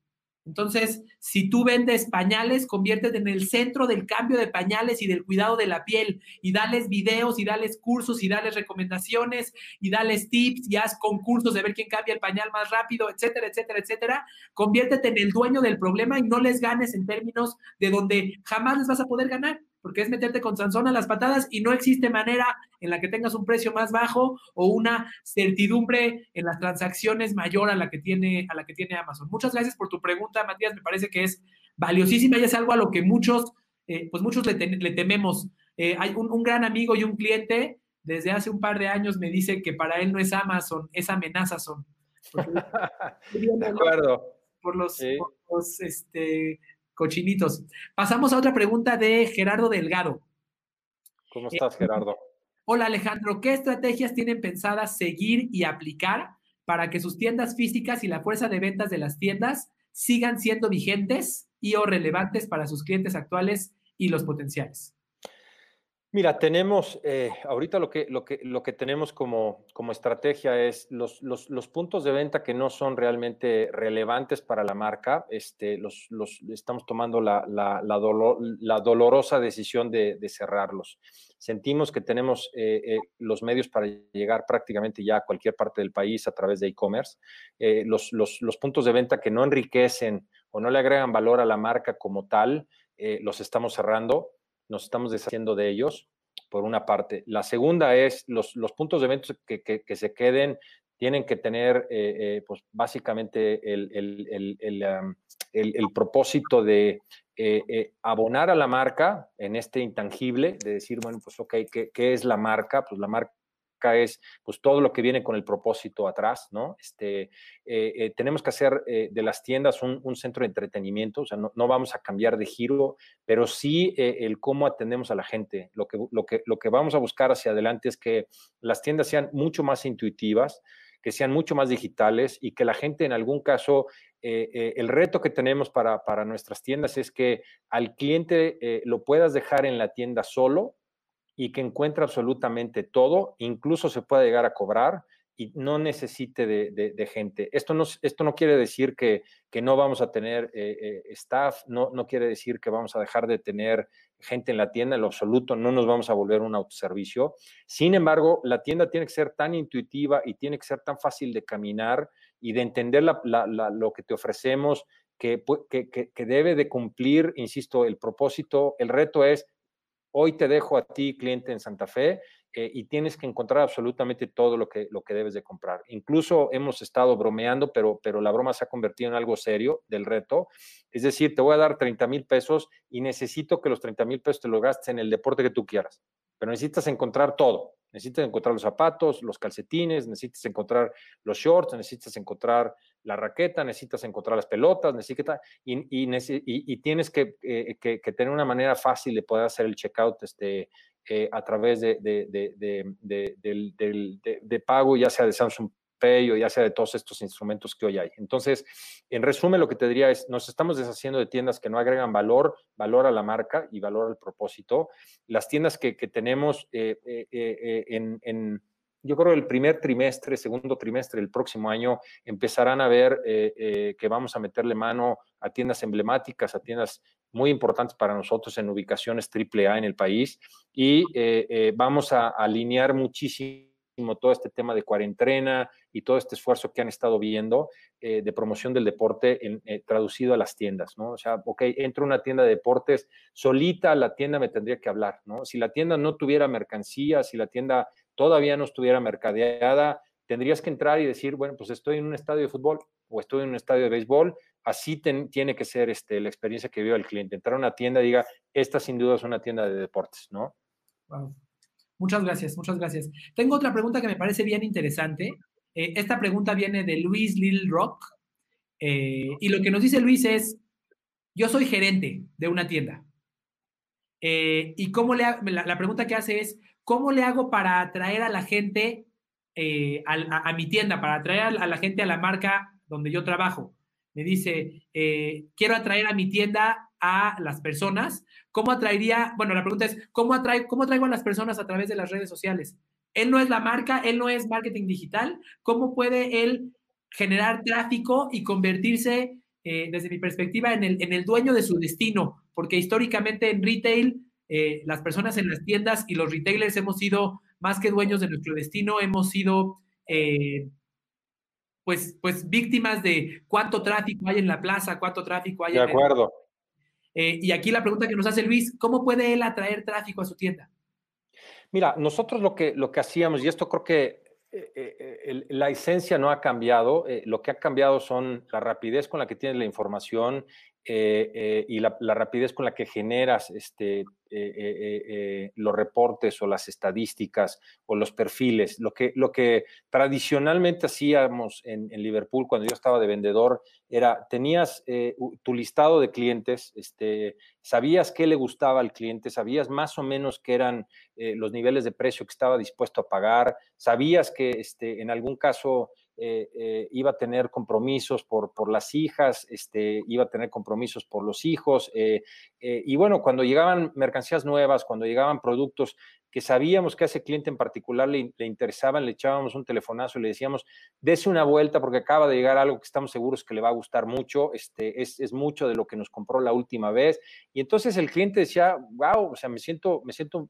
Entonces, si tú vendes pañales, conviértete en el centro del cambio de pañales y del cuidado de la piel y dales videos y dales cursos y dales recomendaciones y dales tips y haz concursos de ver quién cambia el pañal más rápido, etcétera, etcétera, etcétera. Conviértete en el dueño del problema y no les ganes en términos de donde jamás les vas a poder ganar. Porque es meterte con Sansón a las patadas y no existe manera en la que tengas un precio más bajo o una certidumbre en las transacciones mayor a la que tiene, a la que tiene Amazon. Muchas gracias por tu pregunta, Matías, me parece que es valiosísima y es algo a lo que muchos, eh, pues muchos le, tememos. Eh, hay un, gran amigo y un cliente desde hace un par de años me dice que para él no es Amazon, es amenazazón. de acuerdo. Por los, por los este, cochinitos. Pasamos a otra pregunta de Gerardo Delgado. ¿Cómo estás, Gerardo? Hola, Alejandro. ¿Qué estrategias tienen pensadas seguir y aplicar para que sus tiendas físicas y la fuerza de ventas de las tiendas sigan siendo vigentes y o relevantes para sus clientes actuales y los potenciales? Mira, tenemos, eh, ahorita lo que, lo, que, lo que tenemos como, como estrategia es los, los, puntos de venta que no son realmente relevantes para la marca, este, los, los estamos tomando la, la, la, dolorosa decisión de, cerrarlos. Sentimos que tenemos eh, eh, los medios para llegar prácticamente ya a cualquier parte del país a través de e-commerce. los, los, puntos de venta que no enriquecen o no le agregan valor a la marca como tal, los estamos cerrando nos estamos deshaciendo de ellos, por una parte. La segunda es los, los puntos de venta que, que, se queden tienen que tener, eh, eh, pues básicamente el, el, el, el propósito de eh, abonar a la marca en este intangible, de decir, bueno, pues ok, ¿qué, ¿qué, es la marca? Pues la marca es pues todo lo que viene con el propósito atrás, ¿no? Este, eh, eh, tenemos que hacer eh, de las tiendas un, centro de entretenimiento, o sea, no, vamos a cambiar de giro, pero sí el cómo atendemos a la gente. Lo que, lo, que, lo que vamos a buscar hacia adelante es que las tiendas sean mucho más intuitivas, que sean mucho más digitales y que la gente en algún caso, el reto que tenemos para, para, nuestras tiendas es que al cliente lo puedas dejar en la tienda solo y que encuentre absolutamente todo, incluso se pueda llegar a cobrar y no necesite de, gente. Esto no, esto no quiere decir que, que no vamos a tener eh, eh, staff, no, no quiere decir que vamos a dejar de tener gente en la tienda, en lo absoluto, no nos vamos a volver un autoservicio. Sin embargo, la tienda tiene que ser tan intuitiva y tiene que ser tan fácil de caminar y de entender lo que te ofrecemos, que, que debe de cumplir, insisto, el propósito, el reto es Hoy te dejo a ti, cliente en Santa Fe, eh, y tienes que encontrar absolutamente todo lo que, lo que debes de comprar. Incluso hemos estado bromeando, pero, pero la broma se ha convertido en algo serio del reto. Es decir, te voy a dar 30 mil pesos y necesito que los 30 mil pesos te los gastes en el deporte que tú quieras, pero necesitas encontrar todo. Necesitas encontrar los zapatos, los calcetines, necesitas encontrar los shorts, necesitas encontrar la raqueta, necesitas encontrar las pelotas, necesitas, y, tienes eh, que, que, tener una manera fácil de poder hacer el checkout este, eh, a través de, pago, ya sea de Samsung Pay o ya sea de todos estos instrumentos que hoy hay. Entonces, en resumen, lo que te diría es, nos estamos deshaciendo de tiendas que no agregan valor, valor a la marca y valor al propósito. Las tiendas que, tenemos eh, en yo creo que el primer trimestre, segundo trimestre del próximo año empezarán a ver eh, eh, que vamos a meterle mano a tiendas emblemáticas, a tiendas muy importantes para nosotros en ubicaciones AAA en el país y eh, vamos a, alinear muchísimo todo este tema de cuarentena y todo este esfuerzo que han estado viendo de promoción del deporte en, traducido a las tiendas, ¿no? O sea, ok, entro a una tienda de deportes, solita la tienda me tendría que hablar, ¿no? Si la tienda no tuviera mercancía, si la tienda todavía no estuviera mercadeada, tendrías que entrar y decir, bueno, pues estoy en un estadio de fútbol o estoy en un estadio de béisbol, así tiene que ser este, la experiencia que vive el cliente. Entrar a una tienda y diga, esta sin duda es una tienda de deportes, ¿no? Muchas gracias, muchas gracias. Tengo otra pregunta que me parece bien interesante. Eh, esta pregunta viene de Luis Lil Rock. Eh, y lo que nos dice Luis es, yo soy gerente de una tienda. Eh, y cómo le la, pregunta que hace es, ¿cómo le hago para atraer a la gente a, mi tienda, para atraer a la gente a la marca donde yo trabajo? Me dice, eh, quiero atraer a mi tienda a las personas. ¿Cómo atraería? Bueno, la pregunta es, ¿cómo, atrae, ¿cómo traigo a las personas a través de las redes sociales? Él no es la marca, él no es marketing digital. ¿Cómo puede él generar tráfico y convertirse, desde mi perspectiva, en el, en el dueño de su destino? Porque históricamente en retail eh, las personas en las tiendas y los retailers hemos sido más que dueños de nuestro destino, hemos sido eh, pues, pues víctimas de cuánto tráfico hay en la plaza, cuánto tráfico hay de acuerdo. y aquí la pregunta que nos hace Luis, ¿cómo puede él atraer tráfico a su tienda? Mira, nosotros lo que, lo que hacíamos, y esto creo que la esencia no ha cambiado, lo que ha cambiado son la rapidez con la que tienes la información y la, la, rapidez con la que generas este, eh, eh, eh, los reportes o las estadísticas o los perfiles. Lo que, lo que tradicionalmente hacíamos en, Liverpool cuando yo estaba de vendedor era, tenías tu listado de clientes, este, sabías qué le gustaba al cliente, sabías más o menos qué eran los niveles de precio que estaba dispuesto a pagar, sabías que este, en algún caso iba a tener compromisos por, por las hijas, este, iba a tener compromisos por los hijos. y bueno, cuando llegaban mercancías nuevas, cuando llegaban productos que sabíamos que a ese cliente en particular le, interesaban, le echábamos un telefonazo y le decíamos, dese una vuelta porque acaba de llegar algo que estamos seguros que le va a gustar mucho, este, es, es mucho de lo que nos compró la última vez. Y entonces el cliente decía, wow, o sea, me siento, me siento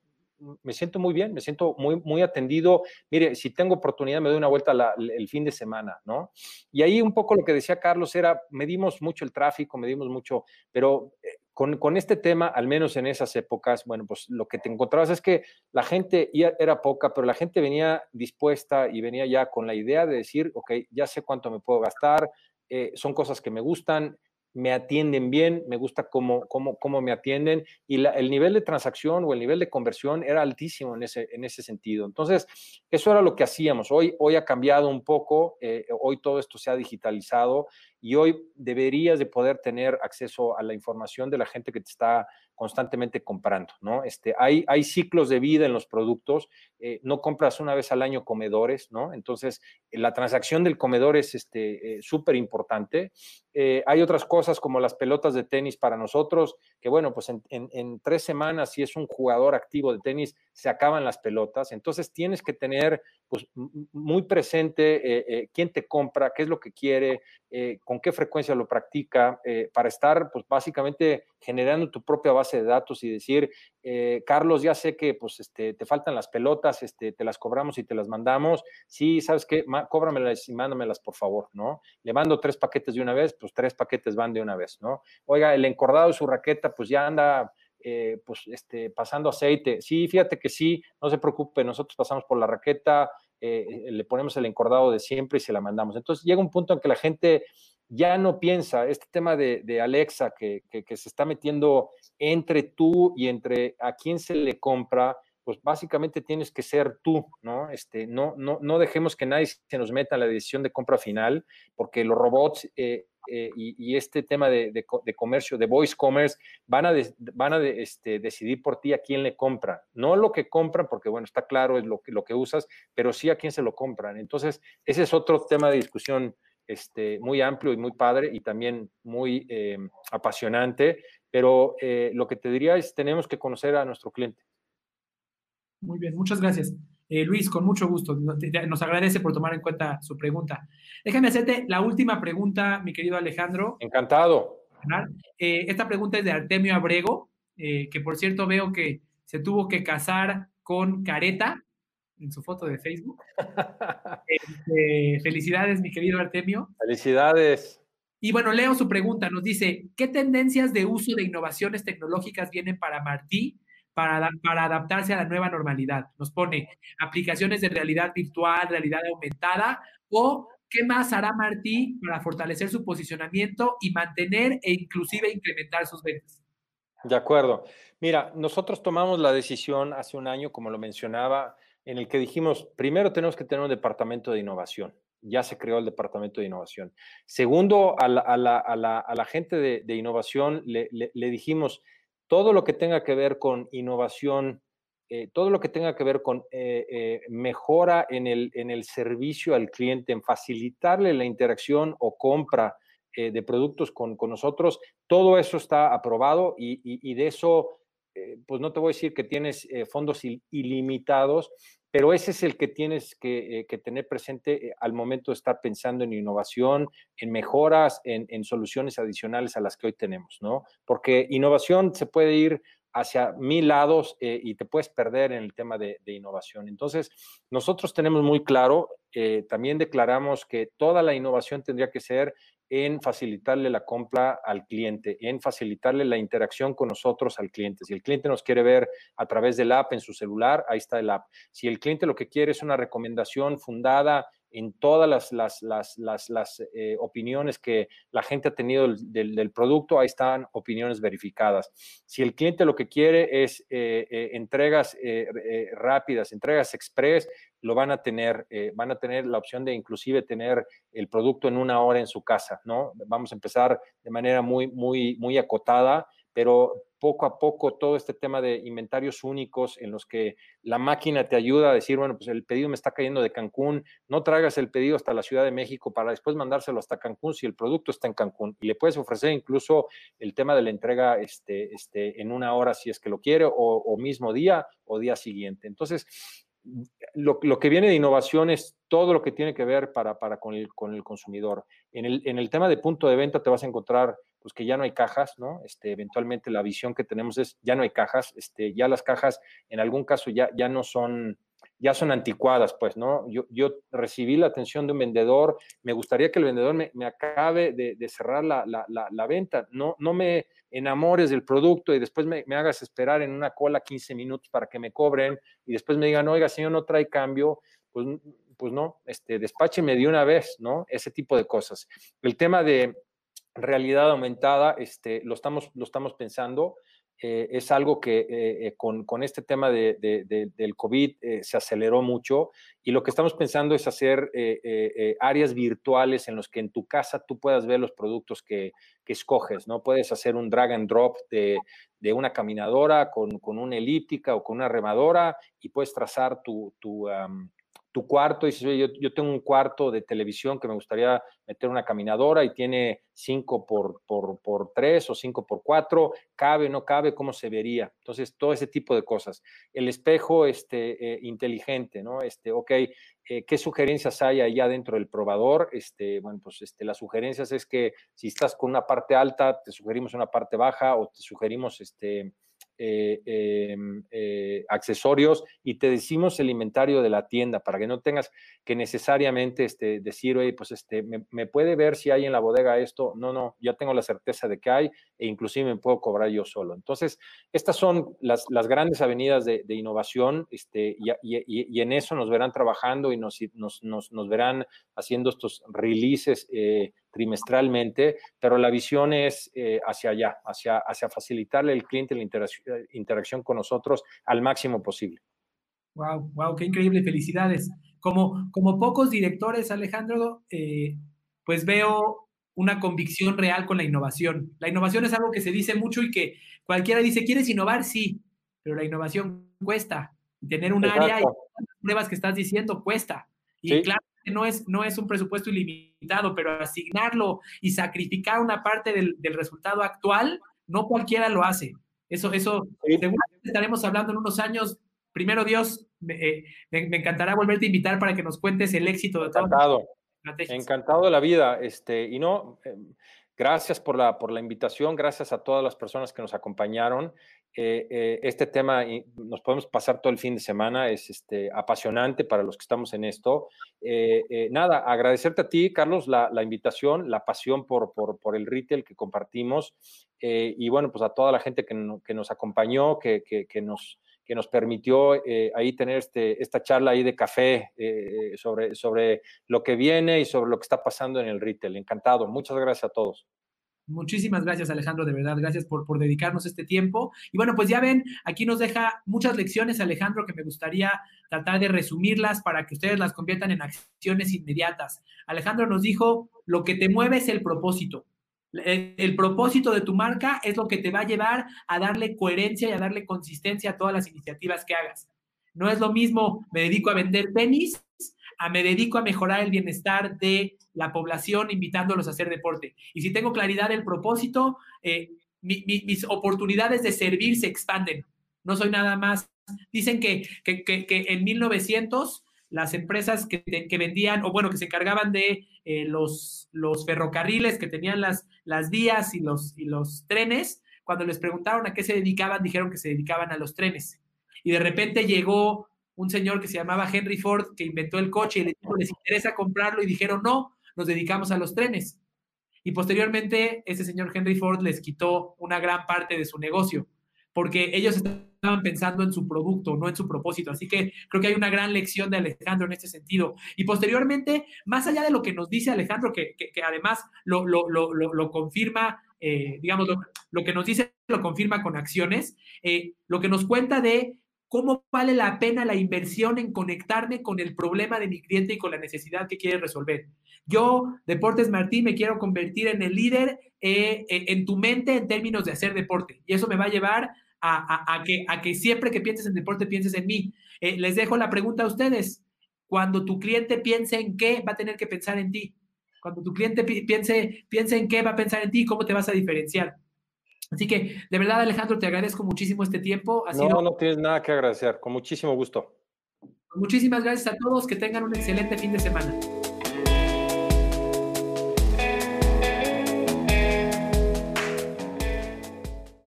me siento muy bien, me siento muy, muy atendido. Mire, si tengo oportunidad, me doy una vuelta el fin de semana, ¿no? Y ahí un poco lo que decía Carlos era, medimos mucho el tráfico, medimos mucho, pero eh, con, este tema, al menos en esas épocas, bueno, pues lo que te encontrabas es que la gente era poca, pero la gente venía dispuesta y venía ya con la idea de decir, ok, ya sé cuánto me puedo gastar, eh, son cosas que me gustan, me atienden bien, me gusta cómo, cómo, cómo me atienden y el nivel de transacción o el nivel de conversión era altísimo en ese, en ese sentido. Entonces, eso era lo que hacíamos. Hoy, hoy ha cambiado un poco, eh, hoy todo esto se ha digitalizado y hoy deberías de poder tener acceso a la información de la gente que te está constantemente comprando, ¿no? Este, hay, hay ciclos de vida en los productos, eh, no compras una vez al año comedores, ¿no? Entonces, la transacción del comedor es este, súper importante. Eh, hay otras cosas como las pelotas de tenis para nosotros, que bueno, pues en, en, tres semanas, si es un jugador activo de tenis, se acaban las pelotas. Entonces, tienes que tener pues, muy presente eh, quién te compra, qué es lo que quiere, con qué frecuencia lo practica, para estar, pues básicamente generando tu propia base de datos y decir, eh, Carlos, ya sé que pues, este, te faltan las pelotas, este, te las cobramos y te las mandamos. Sí, ¿sabes qué? cóbramelas y mándamelas, por favor, ¿no? Le mando tres paquetes de una vez, pues tres paquetes van de una vez, ¿no? Oiga, el encordado de su raqueta, pues ya anda eh, pues, este, pasando aceite. Sí, fíjate que sí, no se preocupe, nosotros pasamos por la raqueta, eh, le ponemos el encordado de siempre y se la mandamos. Entonces llega un punto en que la gente ya no piensa, este tema de, Alexa que, se está metiendo entre tú y entre a quién se le compra, pues básicamente tienes que ser tú, ¿no? Este, no, no, no dejemos que nadie se nos meta en la decisión de compra final, porque los robots eh, eh, y, este tema de, comercio, de voice commerce, van a, van a este, decidir por ti a quién le compra. No lo que compran, porque bueno, está claro, es lo que, lo que usas, pero sí a quién se lo compran. Entonces, ese es otro tema de discusión este, muy amplio y muy padre y también muy eh, apasionante, pero eh, lo que te diría es tenemos que conocer a nuestro cliente. Muy bien, muchas gracias. Eh, Luis, con mucho gusto. Nos agradece por tomar en cuenta su pregunta. Déjame hacerte la última pregunta, mi querido Alejandro. Encantado. esta pregunta es de Artemio Abrego, que por cierto veo que se tuvo que casar con Careta en su foto de Facebook. Este, felicidades, mi querido Artemio. Felicidades. Y bueno, leo su pregunta. Nos dice, ¿qué tendencias de uso de innovaciones tecnológicas vienen para Martí para, para adaptarse a la nueva normalidad? Nos pone aplicaciones de realidad virtual, realidad aumentada o ¿qué más hará Martí para fortalecer su posicionamiento y mantener e inclusive incrementar sus ventas? De acuerdo. Mira, nosotros tomamos la decisión hace un año, como lo mencionaba, en el que dijimos, primero tenemos que tener un departamento de innovación. Ya se creó el departamento de innovación. Segundo, a la, gente de, innovación le, dijimos, todo lo que tenga que ver con innovación, eh, todo lo que tenga que ver con eh, eh, mejora en el, en el servicio al cliente, en facilitarle la interacción o compra de productos con, nosotros, todo eso está aprobado y de eso pues no te voy a decir que tienes fondos ilimitados, pero ese es el que tienes que, eh, tener presente al momento de estar pensando en innovación, en mejoras, en, soluciones adicionales a las que hoy tenemos, ¿no? Porque innovación se puede ir hacia mil lados y te puedes perder en el tema de, de innovación. Entonces, nosotros tenemos muy claro, también declaramos que toda la innovación tendría que ser en facilitarle la compra al cliente, en facilitarle la interacción con nosotros al cliente. Si el cliente nos quiere ver a través del app en su celular, ahí está el app. Si el cliente lo que quiere es una recomendación fundada en todas las, las, las, las, eh, opiniones que la gente ha tenido del, del, producto, ahí están opiniones verificadas. Si el cliente lo que quiere es eh, eh, entregas rápidas, entregas express, lo van a tener, van a tener la opción de inclusive tener el producto en una hora en su casa, ¿no? Vamos a empezar de manera muy, muy, muy acotada pero poco a poco todo este tema de inventarios únicos en los que la máquina te ayuda a decir, bueno, pues el pedido me está cayendo de Cancún, no traigas el pedido hasta la Ciudad de México para después mandárselo hasta Cancún si el producto está en Cancún y le puedes ofrecer incluso el tema de la entrega este, este, en una hora si es que lo quiere o, o mismo día o día siguiente. Entonces, lo, lo, que viene de innovación es todo lo que tiene que ver para, para con, el, con, el, consumidor. En el, en el tema de punto de venta te vas a encontrar pues que ya no hay cajas, ¿no? Este, eventualmente la visión que tenemos es ya no hay cajas, este, ya las cajas en algún caso ya, ya no son, ya son anticuadas, pues, ¿no? Yo, yo recibí la atención de un vendedor, me gustaría que el vendedor me, me acabe de, de cerrar la, la, la, venta, no, no me enamores del producto y después me, me, hagas esperar en una cola 15 minutos para que me cobren y después me digan, oiga, señor, no trae cambio, pues, pues no, este, despácheme de una vez, ¿no? Ese tipo de cosas. El tema de realidad aumentada, este, lo, estamos, lo estamos pensando. Eh, es algo que eh, eh, con, con, este tema de, de, de, del COVID se aceleró mucho y lo que estamos pensando es hacer áreas virtuales en los que en tu casa tú puedas ver los productos que, que escoges, ¿no? Puedes hacer un drag and drop de, una caminadora con, con, una elíptica o con una remadora y puedes trazar tu, tu, tu cuarto, y yo, yo tengo un cuarto de televisión que me gustaría meter una caminadora y tiene 5 por, por, por 3 o 5 por 4, cabe, no cabe, cómo se vería. Entonces, todo ese tipo de cosas. El espejo este, eh, inteligente, ¿no? Este, ok, eh, ¿qué sugerencias hay allá dentro del probador? Este, bueno, pues este, las sugerencias es que si estás con una parte alta, te sugerimos una parte baja o te sugerimos este, eh, em, eh, accesorios y te decimos el inventario de la tienda para que no tengas que necesariamente este, decir, oye, pues este, me, puede ver si hay en la bodega esto. No, no, ya tengo la certeza de que hay e inclusive me puedo cobrar yo solo. Entonces, estas son las, las grandes avenidas de, innovación este, y, en eso nos verán trabajando y nos, nos, nos, verán haciendo estos releases. Eh, trimestralmente, pero la visión es eh, hacia allá, hacia, hacia facilitarle al cliente la interacción, interacción con nosotros al máximo posible. Wow, wow, qué increíble, felicidades. Como, como pocos directores, Alejandro, eh, pues veo una convicción real con la innovación. La innovación es algo que se dice mucho y que cualquiera dice, ¿quieres innovar? Sí, pero la innovación cuesta. Tener un área y pruebas que estás diciendo cuesta. Y claro, no es, no es un presupuesto ilimitado, pero asignarlo y sacrificar una parte del, resultado actual, no cualquiera lo hace. Eso, eso, seguramente estaremos hablando en unos años. Primero, Dios, eh, me, encantará volverte a invitar para que nos cuentes el éxito de todo. Encantado. Encantado de la vida. Este, y no, eh, Gracias por la, por la invitación, gracias a todas las personas que nos acompañaron. Eh, eh, este tema nos podemos pasar todo el fin de semana, es este, apasionante para los que estamos en esto. Eh, nada, agradecerte a ti, Carlos, la, la invitación, la pasión por, por, por, el retail que compartimos y bueno, pues a toda la gente que, que nos acompañó, que, que, que nos que nos permitió eh, ahí tener este, esta charla ahí de café eh, sobre, sobre lo que viene y sobre lo que está pasando en el retail. Encantado. Muchas gracias a todos. Muchísimas gracias, Alejandro, de verdad. Gracias por, por dedicarnos este tiempo. Y bueno, pues ya ven, aquí nos deja muchas lecciones, Alejandro, que me gustaría tratar de resumirlas para que ustedes las conviertan en acciones inmediatas. Alejandro nos dijo, lo que te mueve es el propósito. El, propósito de tu marca es lo que te va a llevar a darle coherencia y a darle consistencia a todas las iniciativas que hagas. No es lo mismo me dedico a vender tenis me dedico a mejorar el bienestar de la población invitándolos a hacer deporte. Y si tengo claridad del propósito, eh, mis oportunidades de servir se expanden. No soy nada más. Dicen que, que, que, que en 1900 las empresas que, vendían, o bueno, que se encargaban de eh, los, los ferrocarriles, que tenían las, las vías y los, y los trenes, cuando les preguntaron a qué se dedicaban, dijeron que se dedicaban a los trenes. Y de repente llegó un señor que se llamaba Henry Ford, que inventó el coche y les dijo, ¿les interesa comprarlo? Y dijeron, no, nos dedicamos a los trenes. y posteriormente ese señor Henry Ford les quitó una gran parte de su negocio, porque ellos estaban pensando en su producto, no en su propósito. Así que creo que hay una gran lección de Alejandro en este sentido. Y posteriormente, más allá de lo que nos dice Alejandro, que, además lo, lo, confirma, eh, digamos, lo, que nos dice lo confirma con acciones, eh, lo que nos cuenta de ¿Cómo vale la pena la inversión en conectarme con el problema de mi cliente y con la necesidad que quiere resolver? Yo, Deportes Martín, me quiero convertir en el líder eh, eh, en tu mente en términos de hacer deporte. Y eso me va a llevar a, que, a que siempre que pienses en deporte, pienses en mí. Eh, les dejo la pregunta a ustedes. Cuando tu cliente piense en qué, va a tener que pensar en ti. Cuando tu cliente piense, piense en qué, va a pensar en ti, cómo te vas a diferenciar. Así que, de verdad, Alejandro, te agradezco muchísimo este tiempo. no, no tienes nada que agradecer. Con muchísimo gusto. Muchísimas gracias a todos. Que tengan un excelente fin de semana.